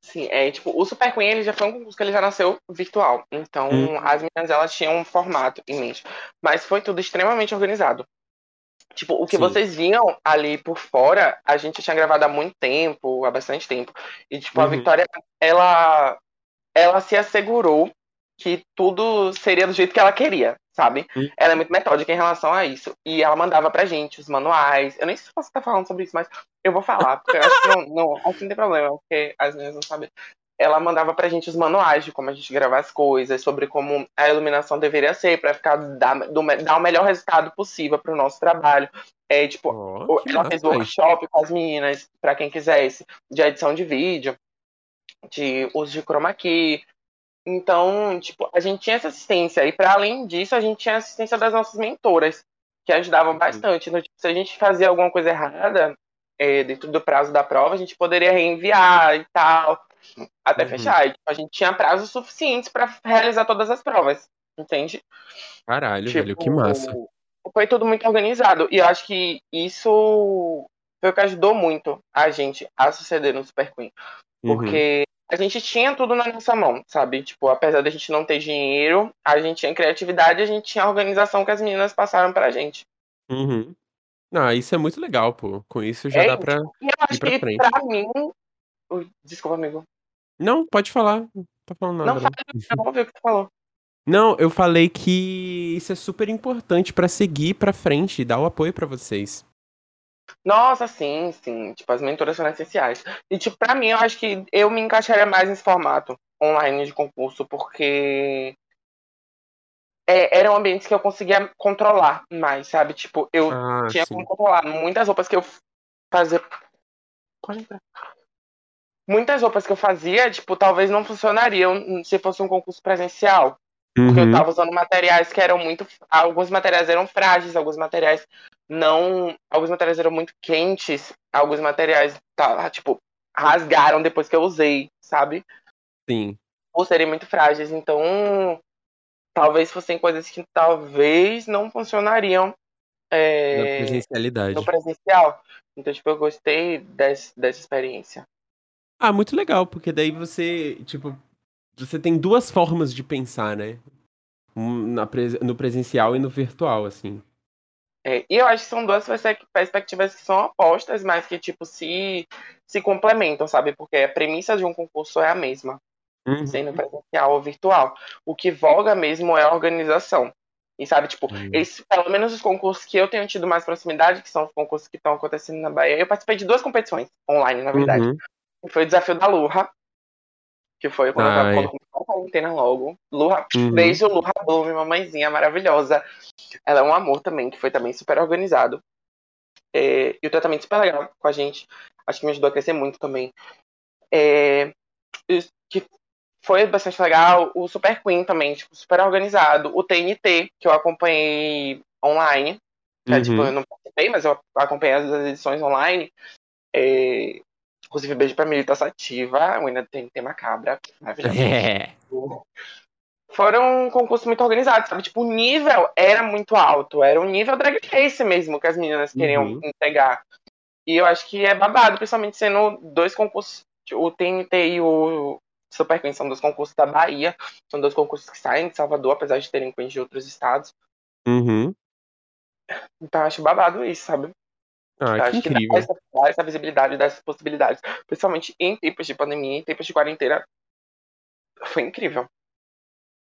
Sim, é tipo, o Super Queen ele já foi um concurso que ele já nasceu virtual. Então, hum. as meninas elas tinham um formato em mente. Mas foi tudo extremamente organizado. Tipo, o que Sim. vocês viam ali por fora, a gente tinha gravado há muito tempo, há bastante tempo. E, tipo, uhum. a Vitória, ela, ela se assegurou que tudo seria do jeito que ela queria, sabe? Ela é muito metódica em relação a isso. E ela mandava pra gente os manuais. Eu nem sei se você tá falando sobre isso, mas eu vou falar, porque eu acho que não, não, acho que não tem problema, porque as meninas não sabem. Ela mandava pra gente os manuais de como a gente gravar as coisas, sobre como a iluminação deveria ser, pra ficar dar, do, dar o melhor resultado possível pro nosso trabalho. É, tipo, oh, ela fez workshop com as meninas, para quem quisesse, de edição de vídeo, de uso de chroma key, então, tipo, a gente tinha essa assistência. E para além disso, a gente tinha a assistência das nossas mentoras, que ajudavam uhum. bastante. Então, tipo, se a gente fazia alguma coisa errada, é, dentro do prazo da prova, a gente poderia reenviar e tal, até uhum. fechar. E, tipo, a gente tinha prazos suficientes para realizar todas as provas, entende? Caralho, tipo, velho, que massa. Foi tudo muito organizado. E eu acho que isso foi o que ajudou muito a gente a suceder no Super Queen. Uhum. Porque a gente tinha tudo na nossa mão, sabe? Tipo, apesar da gente não ter dinheiro, a gente tinha criatividade, a gente tinha a organização que as meninas passaram pra gente. Uhum. Ah, isso é muito legal, pô. Com isso já é, dá pra. E eu acho ir pra que frente. pra mim. Desculpa, amigo. Não, pode falar. Não tá falando nada. Não, fala, vou ver o que tu falou. Não, eu falei que isso é super importante para seguir para frente e dar o apoio para vocês. Nossa, sim, sim. Tipo, as mentoras são essenciais. E, tipo, pra mim, eu acho que eu me encaixaria mais nesse formato online de concurso, porque é, eram ambientes que eu conseguia controlar mais, sabe? Tipo, eu ah, tinha sim. como controlar muitas roupas que eu fazia. Pode entrar. Muitas roupas que eu fazia, tipo, talvez não funcionariam se fosse um concurso presencial. Porque uhum. eu tava usando materiais que eram muito. Alguns materiais eram frágeis, alguns materiais não. Alguns materiais eram muito quentes, alguns materiais, tá, tipo, rasgaram depois que eu usei, sabe? Sim. Ou serem muito frágeis. Então, talvez fossem coisas que talvez não funcionariam. É, Na presencialidade. No presencial. Então, tipo, eu gostei desse, dessa experiência. Ah, muito legal, porque daí você, tipo, você tem duas formas de pensar, né? Na, no presencial e no virtual, assim. É, e eu acho que são duas perspectivas que são opostas, mas que, tipo, se, se complementam, sabe? Porque a premissa de um concurso é a mesma, uhum. sendo presencial ou virtual. O que voga mesmo é a organização. E sabe, tipo, uhum. esse, pelo menos os concursos que eu tenho tido mais proximidade, que são os concursos que estão acontecendo na Bahia, eu participei de duas competições online, na verdade. Uhum. Foi o desafio da Lurra, que foi quando Ai. eu tava a quarentena logo. Lurra, uhum. beijo, Lurra Blume, mamãezinha maravilhosa. Ela é um amor também, que foi também super organizado. É, e o tratamento super legal com a gente. Acho que me ajudou a crescer muito também. É, que foi bastante legal. O Super Queen também, tipo, super organizado. O TNT, que eu acompanhei online. É, uhum. tipo, eu não participei, mas eu acompanhei as edições online. É, Inclusive, beijo pra Milita Sativa, ainda tem tema cabra. É. Foram concursos muito organizados, sabe? Tipo, o nível era muito alto. Era um nível drag race mesmo que as meninas queriam uhum. entregar. E eu acho que é babado, principalmente sendo dois concursos, o TNT e o Super Queen são dois concursos da Bahia. São dois concursos que saem de Salvador, apesar de terem queens de outros estados. Uhum. Então acho babado isso, sabe? Ah, que incrível. Que essa, essa visibilidade dessas possibilidades, principalmente em tempos de pandemia, em tempos de quarentena, foi incrível.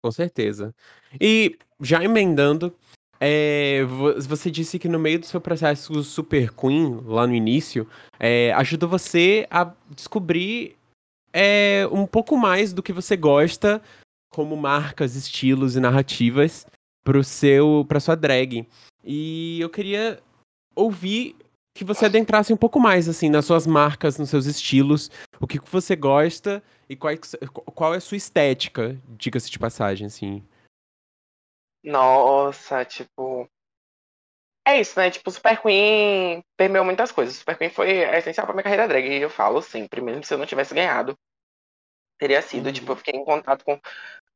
Com certeza. E já emendando, é, você disse que no meio do seu processo Super Queen, lá no início, é, ajudou você a descobrir é, um pouco mais do que você gosta como marcas, estilos e narrativas para seu para sua drag. E eu queria ouvir que você adentrasse um pouco mais, assim, nas suas marcas, nos seus estilos, o que você gosta e qual, qual é a sua estética, diga-se de passagem, assim. Nossa, tipo. É isso, né? Tipo, Super Queen permeou muitas coisas. Super Queen foi essencial pra minha carreira drag. E eu falo sempre, mesmo se eu não tivesse ganhado, teria sido. Uhum. Tipo, eu fiquei em contato com,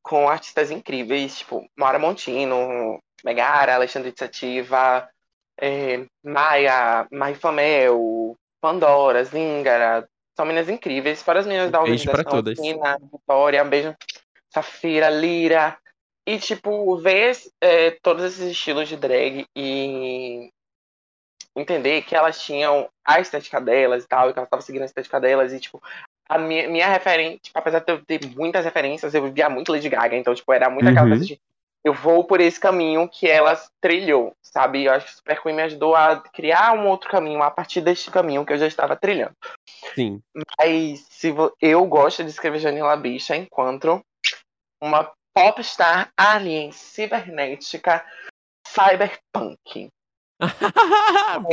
com artistas incríveis, tipo, Mara Montino, Megara, Alexandre de Sativa, é, Maia, Mai Flamel, Pandora, Zingara. São meninas incríveis. Fora as meninas da organização. Beijo Tina, Vitória, um beijo. Safira, Lira. E, tipo, ver é, todos esses estilos de drag e entender que elas tinham a estética delas e tal, e que elas estavam seguindo a estética delas, e, tipo, a minha, minha referência, tipo, apesar de eu ter muitas referências, eu via muito Lady Gaga, então, tipo, era muito aquela uhum. coisa de eu vou por esse caminho que elas trilhou, sabe? Eu acho que o Super Queen me ajudou a criar um outro caminho a partir deste caminho que eu já estava trilhando. Sim. Mas se eu gosto de escrever Janila Bicha enquanto uma popstar alien cibernética cyberpunk.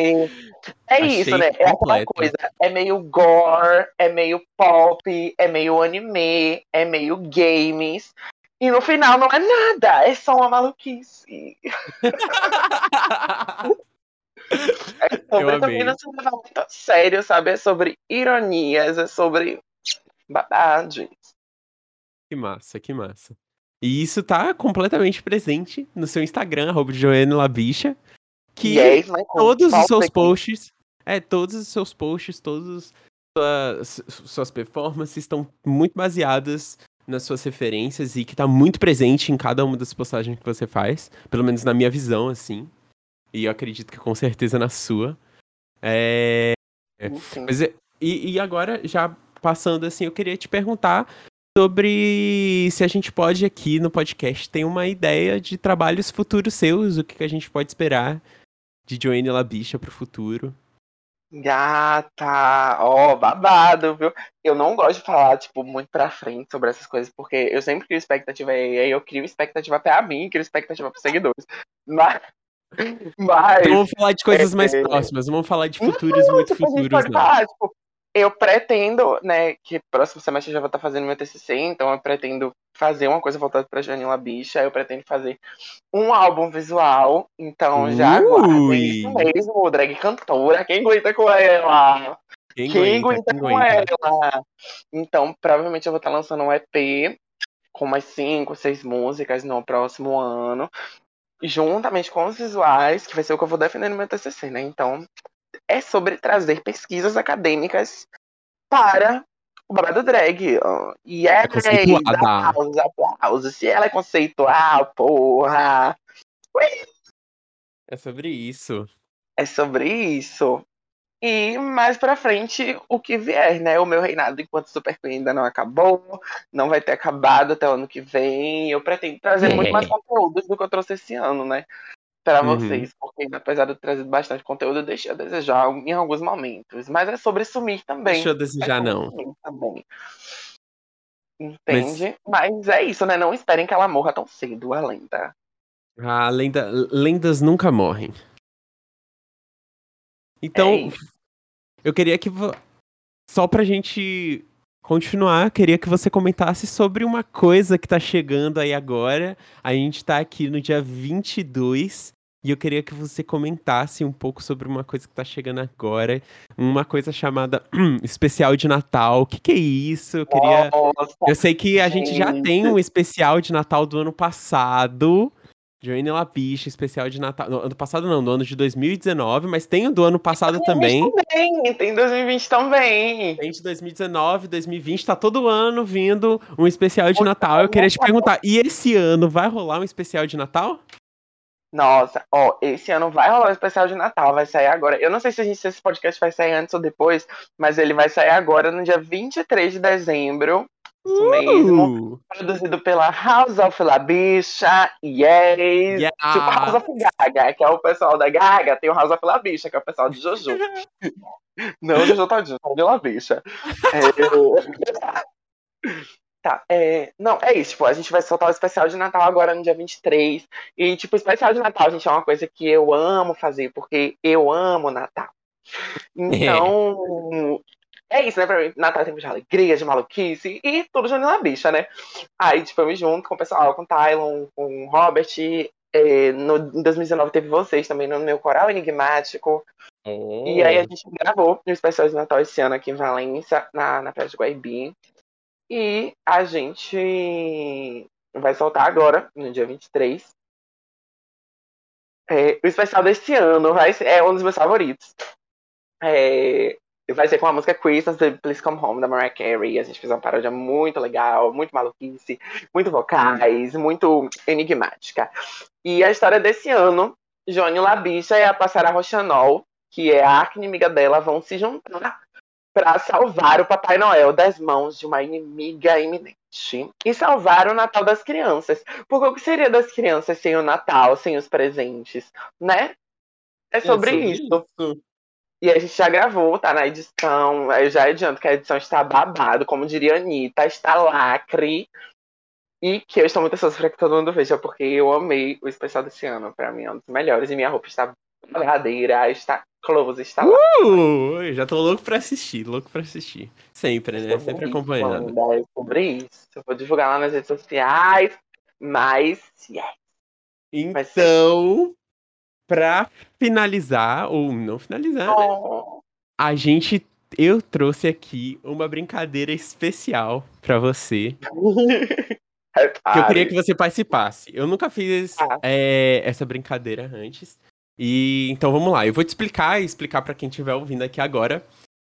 é, é isso, né? É aquela coisa. É meio gore, é meio pop, é meio anime, é meio games. E no final não é nada, é só uma maluquice. é sobre também não se levar muito a sério, sabe? É sobre ironias, é sobre babados. Que massa, que massa. E isso tá completamente presente no seu Instagram, arroba Joana Labicha. Que yes, todos os seus posts. É, todos os seus posts, todas suas, suas performances estão muito baseadas nas suas referências e que tá muito presente em cada uma das postagens que você faz. Pelo menos na minha visão, assim. E eu acredito que com certeza na sua. É. Mas, e, e agora, já passando assim, eu queria te perguntar sobre se a gente pode aqui no podcast ter uma ideia de trabalhos futuros seus, o que, a gente pode esperar de Joanne Labicha pro futuro. Gata, ó, oh, babado, viu? Eu não gosto de falar, tipo, muito pra frente sobre essas coisas, porque eu sempre crio expectativa e aí eu crio expectativa pra mim, crio expectativa pros seguidores. Mas. Mas. Então vamos falar de coisas é, mais próximas, vamos falar de futuros não, muito futuros, não. Falar, tipo, eu pretendo, né, que próximo semestre eu já vou estar fazendo meu TCC, então eu pretendo fazer uma coisa voltada para Janila Bicha, eu pretendo fazer um álbum visual, então já aguardo isso mesmo, drag cantora, quem aguenta com ela? Quem, quem aguenta, quem com aguenta. ela? Então, provavelmente eu vou estar lançando um EP com mais cinco, seis músicas no próximo ano, juntamente com os visuais, que vai ser o que eu vou defender no meu TCC, né? Então, é sobre trazer pesquisas acadêmicas para o babado drag. E é, é aplausos, aplausos. Se ela é conceitual, porra. Ui. É sobre isso. É sobre isso. E mais pra frente, o que vier, né? O meu reinado enquanto Super Queen ainda não acabou, não vai ter acabado até o ano que vem. Eu pretendo trazer é. muito mais conteúdos do que eu trouxe esse ano, né? Para uhum. vocês, porque apesar de eu trazer bastante conteúdo, eu deixei a desejar em alguns momentos. Mas é sobre sumir também. Deixa eu desejar, é não. Também. Entende? Mas... Mas... é isso, né? Não esperem que ela morra tão cedo, a lenda. A lenda... Lendas nunca morrem. Então, é eu queria que. Só pra gente continuar, queria que você comentasse sobre uma coisa que tá chegando aí agora. A gente tá aqui no dia 22 e eu queria que você comentasse um pouco sobre uma coisa que tá chegando agora, uma coisa chamada hum, especial de Natal. O que, que é isso? Eu queria. Nossa, eu sei que a gente já tem um especial de Natal do ano passado. Joanne Lapiche, especial de Natal. No ano passado não, no ano de 2019, mas tem o do ano passado também. também. Tem 2020 também. Tem de 2019, 2020, tá todo ano vindo um especial de Natal. Eu queria te perguntar, e esse ano vai rolar um especial de Natal? Nossa, ó, esse ano vai rolar um especial de Natal, vai sair agora. Eu não sei se, a gente, se esse podcast vai sair antes ou depois, mas ele vai sair agora no dia 23 de dezembro. Isso uh! mesmo. Produzido pela House of La Bicha, yes! Yeah. Tipo House of Gaga, que é o pessoal da Gaga, tem o House of La Bicha, que é o pessoal de Jojo. Não, Jojo todinho, tá de La Bicha. É... Tá, é... Não, é isso, tipo, a gente vai soltar o especial de Natal agora no dia 23. E, tipo, o especial de Natal, gente, é uma coisa que eu amo fazer, porque eu amo Natal. Então, é isso, né? Pra mim, Natal é tempo de alegria, de maluquice e tudo de na bicha, né? Aí, tipo, eu me junto com o pessoal, com o Tylon, com o Robert, É, no, em 2019 teve vocês também no meu coral enigmático. Oh. E aí a gente gravou o especial de Natal esse ano aqui em Valência, na, na Praia de Guaibi. E a gente vai soltar agora, no dia 23. É, o especial desse ano vai é um dos meus favoritos. É, vai ser com a música Christmas, The Please Come Home, da Mariah Carey. A gente fez uma paródia muito legal, muito maluquice, muito vocais, muito enigmática. E a história desse ano, Johnny Labicha e a Passara Rochanol, que é a arqui-inimiga dela, vão se juntar para salvar o Papai Noel das mãos de uma inimiga iminente e salvar o Natal das crianças. Porque o que seria das crianças sem o Natal, sem os presentes, né? É sobre, é sobre isso. isso. E a gente já gravou, tá na edição. Eu já adianto que a edição está babado, como diria a Anitta, está lacre. E que eu estou muito ansiosa para que todo mundo veja, porque eu amei o especial desse ano. Para mim é um dos melhores. E minha roupa está verdadeira, está close, está lá. Uh, já tô louco pra assistir, louco pra assistir. Sempre, né? Sempre acompanhando. É sobre isso. Eu vou divulgar lá nas redes sociais. Mas, yes. Então, pra finalizar, ou não finalizar, né? oh. né? A gente. Eu trouxe aqui uma brincadeira especial para você. que eu queria que você participasse. Eu nunca fiz ah. é, essa brincadeira antes. E então vamos lá. Eu vou te explicar e explicar para quem estiver ouvindo aqui agora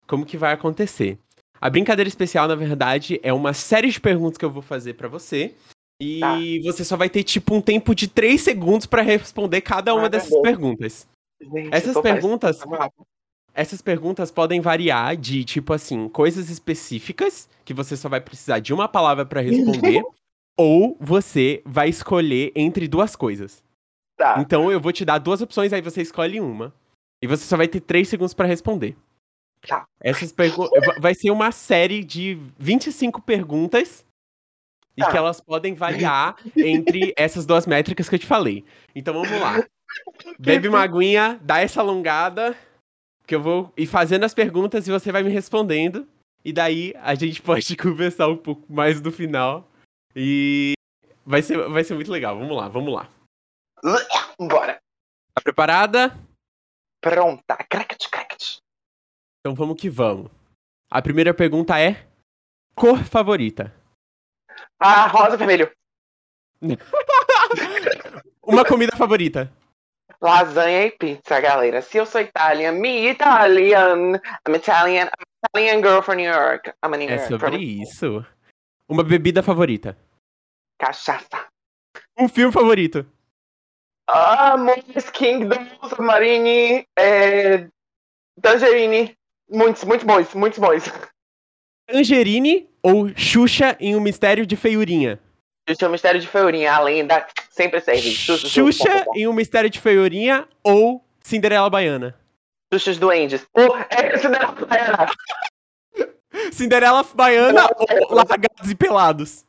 como que vai acontecer. A brincadeira especial, na verdade, é uma série de perguntas que eu vou fazer para você. E tá. você só vai ter, tipo, um tempo de 3 segundos para responder cada uma ah, dessas bom. perguntas. Gente, essas perguntas. Essas perguntas podem variar de, tipo assim, coisas específicas, que você só vai precisar de uma palavra para responder, ou você vai escolher entre duas coisas. Tá. Então eu vou te dar duas opções, aí você escolhe uma. E você só vai ter três segundos para responder. Tá. Essas perguntas. vai ser uma série de 25 perguntas e que tá. elas podem variar entre essas duas métricas que eu te falei. Então vamos lá. Bebe uma aguinha, dá essa alongada, que eu vou ir fazendo as perguntas e você vai me respondendo. E daí a gente pode conversar um pouco mais no final. E vai ser, vai ser muito legal. Vamos lá, vamos lá. Bora. Tá preparada? Pronta. Cracket, cracket. Então vamos que vamos. A primeira pergunta é: cor favorita? Ah, rosa vermelho. Uma comida favorita. Lasanha e pizza, galera. Se eu sou Italian, me Italian. I'm Italian. I'm Italian girl from New York. I'm a New é sobre isso. Uma bebida favorita. Cachaça. Um filme favorito. Ah, Moon's Kingdom, Submarine, é... Tangerine. Muitos, muito bons, muitos bons. Tangerine ou Xuxa em Um Mistério de Feiurinha? Xuxa um Mistério de Feiurinha, a lenda sempre serve. Xuxa, Xuxa em Um Mistério de Feiurinha ou Cinderela Baiana? Xuxa Duendes. Oh, é Cinderela Baiana. Cinderela Baiana ou Largados e Pelados?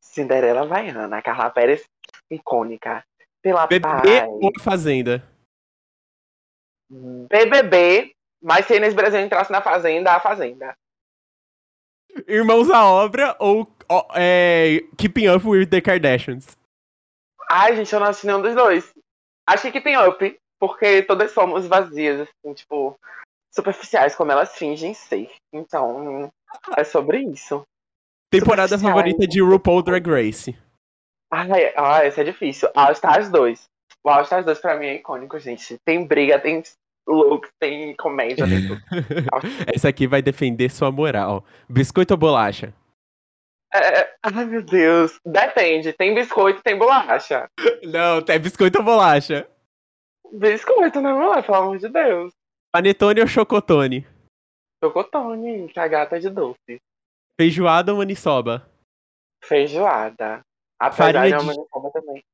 Cinderela Baiana. Carla Pérez, icônica. Pela BBB paz. ou Fazenda? BBB, mas se Inês Brasil entrasse na Fazenda, a Fazenda. Irmãos à Obra ou é, Keeping Up with the Kardashians? Ai, gente, eu não assisti nenhum dos dois. Acho que Keeping Up, porque todas somos vazias, assim, tipo, superficiais, como elas fingem ser. Então, é sobre isso. Temporada favorita de RuPaul Drag Race? Ai, ai, esse é difícil. All Stars 2. O All Stars 2 pra mim é icônico, gente. Tem briga, tem look, tem comédia, tem tudo. Essa aqui vai defender sua moral. Biscoito ou bolacha? É, ai, meu Deus. Depende. Tem biscoito, tem bolacha. Não, tem biscoito ou bolacha? Biscoito, né, bolacha? Pelo amor de Deus. Panetone ou chocotone? Chocotone, que a gata é de doce. Feijoada ou maniçoba? Feijoada. Apesar farinha de, de... também.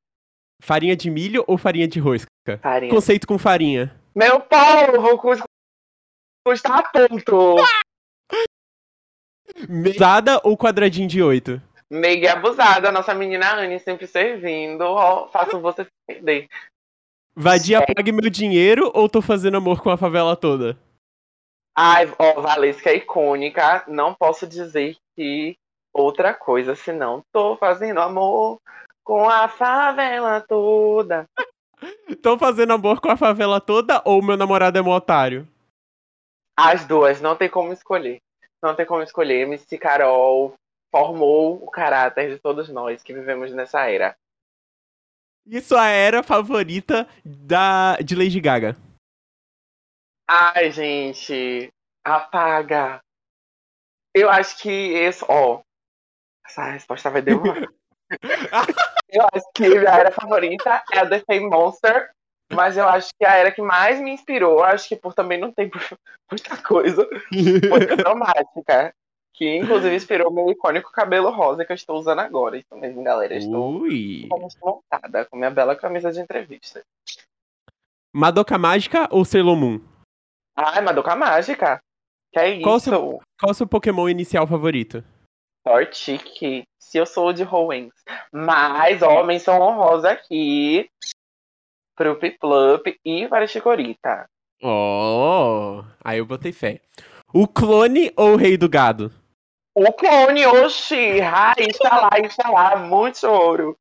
Farinha de milho ou farinha de rosca? Farinha. Conceito com farinha. Meu povo, custa a ponto. Mesada ou quadradinho de oito? Mega abusada, nossa menina Anne sempre servindo. Ó, faço você se perder. Vadia, é. pague meu dinheiro ou tô fazendo amor com a favela toda? Ai, ó, Valesca é icônica. Não posso dizer que outra coisa, senão tô fazendo amor com a favela toda. Estão fazendo amor com a favela toda ou meu namorado é um otário? As duas, não tem como escolher. Não tem como escolher. MC Carol formou o caráter de todos nós que vivemos nessa era. Isso é a era favorita da de Lady Gaga. Ai, gente, apaga. Eu acho que esse, ó, essa resposta vai demorar. eu acho que a era favorita é a The Fame Monster, mas eu acho que a era que mais me inspirou, acho que por também não tem muita coisa, foi automática. Que inclusive inspirou meu icônico cabelo rosa que eu estou usando agora. Isso mesmo, galera. Estou Ui. montada com minha bela camisa de entrevista. Madoka Mágica ou Sailor Moon? Ai, Madoka Mágica. Que é Qual isso? seu- Qual o seu Pokémon inicial favorito? Tortique. Se eu sou de Hoenns. Mas, ó, menção honrosa aqui pro Piplup e para Chicorita. Oh, aí eu botei fé. O clone ou o rei do gado? O clone, oxi! Ai, está lá, está lá. Muito ouro.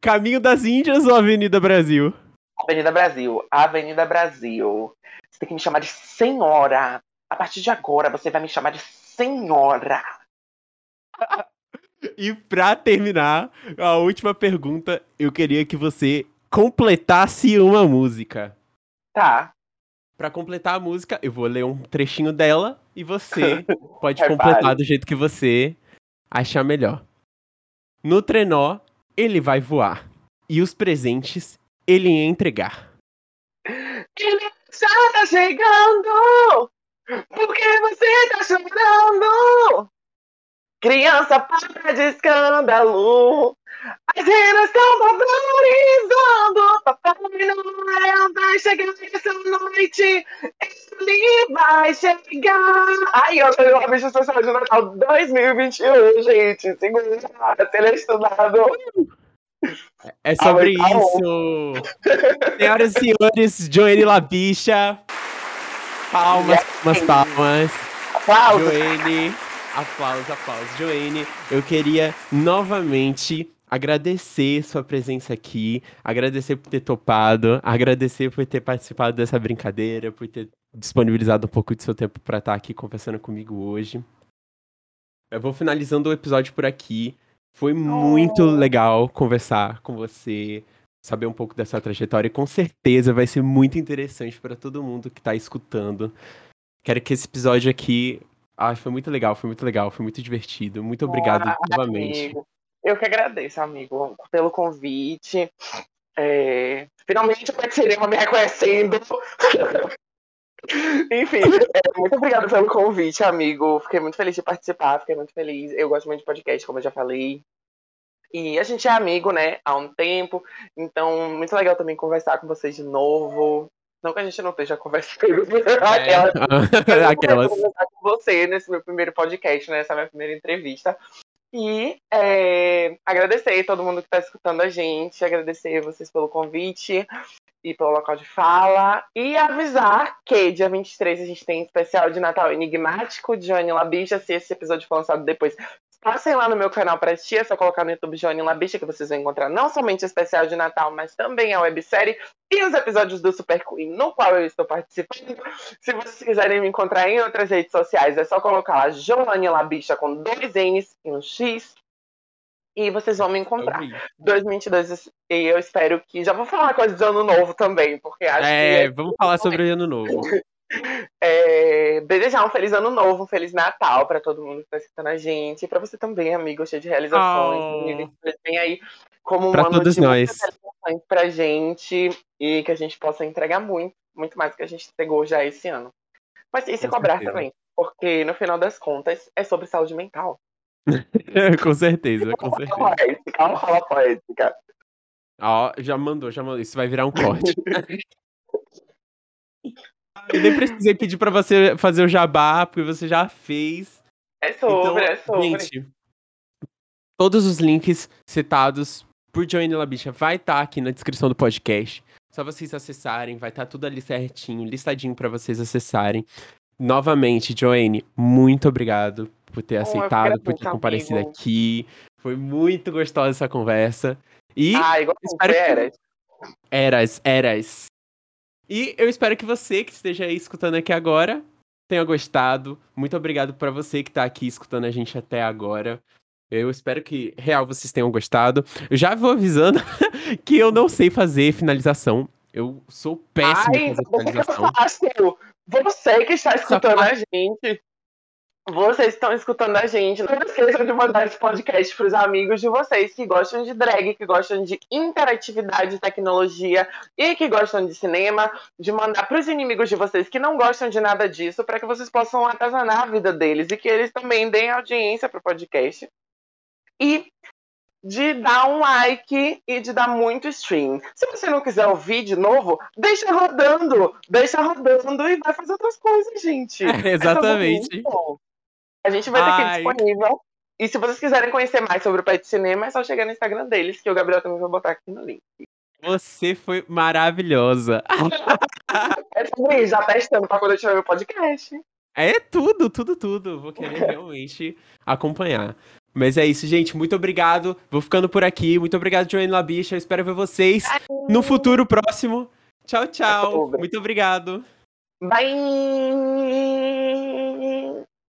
Caminho das Índias ou Avenida Brasil? Avenida Brasil. Avenida Brasil. Você tem que me chamar de senhora. A partir de agora, você vai me chamar de senhora. E pra terminar, a última pergunta, eu queria que você completasse uma música. Tá. Pra completar a música, eu vou ler um trechinho dela e você pode Vai, completar vale. do jeito que você achar melhor. No trenó, ele vai voar. E os presentes, ele ia entregar. Tá chegando! Por que você tá chorando? Criança, para de escândalo! As renas estão valorizando! Papai Noel vai chegar essa noite! Ele vai chegar! Ai, eu tenho uma bicha social de Natal 2021, gente! Segura, se ele é estudado! É sobre Ah, tá isso! Senhoras e senhores, Joane Labicha. Palmas, palmas, palmas. Aplausos! Joane, aplausos, aplausos. Joane, eu queria novamente agradecer sua presença aqui, agradecer por ter topado, agradecer por ter participado dessa brincadeira, por ter disponibilizado um pouco de seu tempo para estar aqui conversando comigo hoje. Eu vou finalizando o episódio por aqui. Foi muito Oh. legal conversar com você, saber um pouco dessa trajetória e com certeza vai ser muito interessante para todo mundo que tá escutando. Quero que esse episódio aqui. Ah, foi muito legal, foi muito legal, foi muito divertido. Muito obrigado Ah, novamente. amigo. Eu que agradeço, amigo, pelo convite. É, Finalmente o Pet Cinema me reconhecendo. Enfim, é, muito obrigada pelo convite, amigo. Fiquei muito feliz de participar, fiquei muito feliz. Eu gosto muito de podcast, como eu já falei. E a gente é amigo, né, há um tempo. Então, muito legal também conversar com vocês de novo. Não que a gente não esteja conversando. É, Aquelas. Com você nesse meu primeiro podcast, né? Essa minha primeira entrevista. E é, agradecer todo mundo que está escutando a gente, agradecer vocês pelo convite e pelo local de fala. E avisar que dia 23 a gente tem especial de Natal Enigmático de Johnny Labicha. Se esse episódio for lançado depois, passem lá no meu canal para assistir. É só colocar no YouTube Johnny Labicha que vocês vão encontrar não somente o especial de Natal, mas também a websérie e os episódios do Super Queen, no qual eu estou participando. Se vocês quiserem me encontrar em outras redes sociais, é só colocar lá Joane Labicha com dois N's e um X. E vocês vão me encontrar. 2022, e eu espero que. Já vou falar coisa de ano novo também, porque acho É, que. vamos falar sobre o ano novo. É, desejar um feliz ano novo, um feliz Natal para todo mundo que está escutando a gente. E para você também, amigo, cheio de realizações. Oh. 2022 vem aí como um Pra ano todos de nós. realizações pra gente e que a gente possa entregar muito, muito mais do que a gente entregou já esse ano. Mas sem se Com cobrar certeza. também, porque no final das contas é sobre saúde mental. com certeza, com certeza. Poética, uma fala poética. Ó, já mandou, já mandou. Isso vai virar um corte. Eu nem precisei pedir pra você fazer o jabá, porque você já fez. É sobre, é sobre. Então, Gente, todos os links citados por Joanne Labicha vai estar aqui na descrição do podcast. Só vocês acessarem, vai estar tudo ali certinho, listadinho pra vocês acessarem. Novamente, Joanne, muito obrigado por ter que aceitado, por ter comparecido amigo. aqui. Foi muito gostosa essa conversa. E ah, igual espero eras. Eras, eras. E eu espero que você que esteja aí escutando aqui agora tenha gostado. Muito obrigado para você que está aqui escutando a gente até agora. Eu espero que, real, vocês tenham gostado. Eu já vou avisando que eu não sei fazer finalização. Eu sou péssimo Ai, em fazer finalização. Fácil. Você que está escutando a gente. Vocês estão escutando a gente. Não esqueçam de mandar esse podcast para os amigos de vocês que gostam de drag, que gostam de interatividade, tecnologia e que gostam de cinema. De mandar para os inimigos de vocês que não gostam de nada disso, para que vocês possam atazanar a vida deles e que eles também deem audiência para o podcast. E de dar um like e de dar muito stream. Se você não quiser ouvir de novo, deixa rodando, deixa rodando e vai fazer outras coisas, gente. É, exatamente. A gente vai ter aqui disponível. E se vocês quiserem conhecer mais sobre o Pet Cinema, é só chegar no Instagram deles, que o Gabriel também vai botar aqui no link. Você foi maravilhosa. é sobre já testando pra quando eu tiver meu podcast. É tudo, tudo, tudo. Vou querer realmente acompanhar. Mas é isso, gente. Muito obrigado. Vou ficando por aqui. Muito obrigado, Joane Labicha. Eu espero ver vocês no futuro próximo. Tchau, tchau. Muito obrigado. Bye!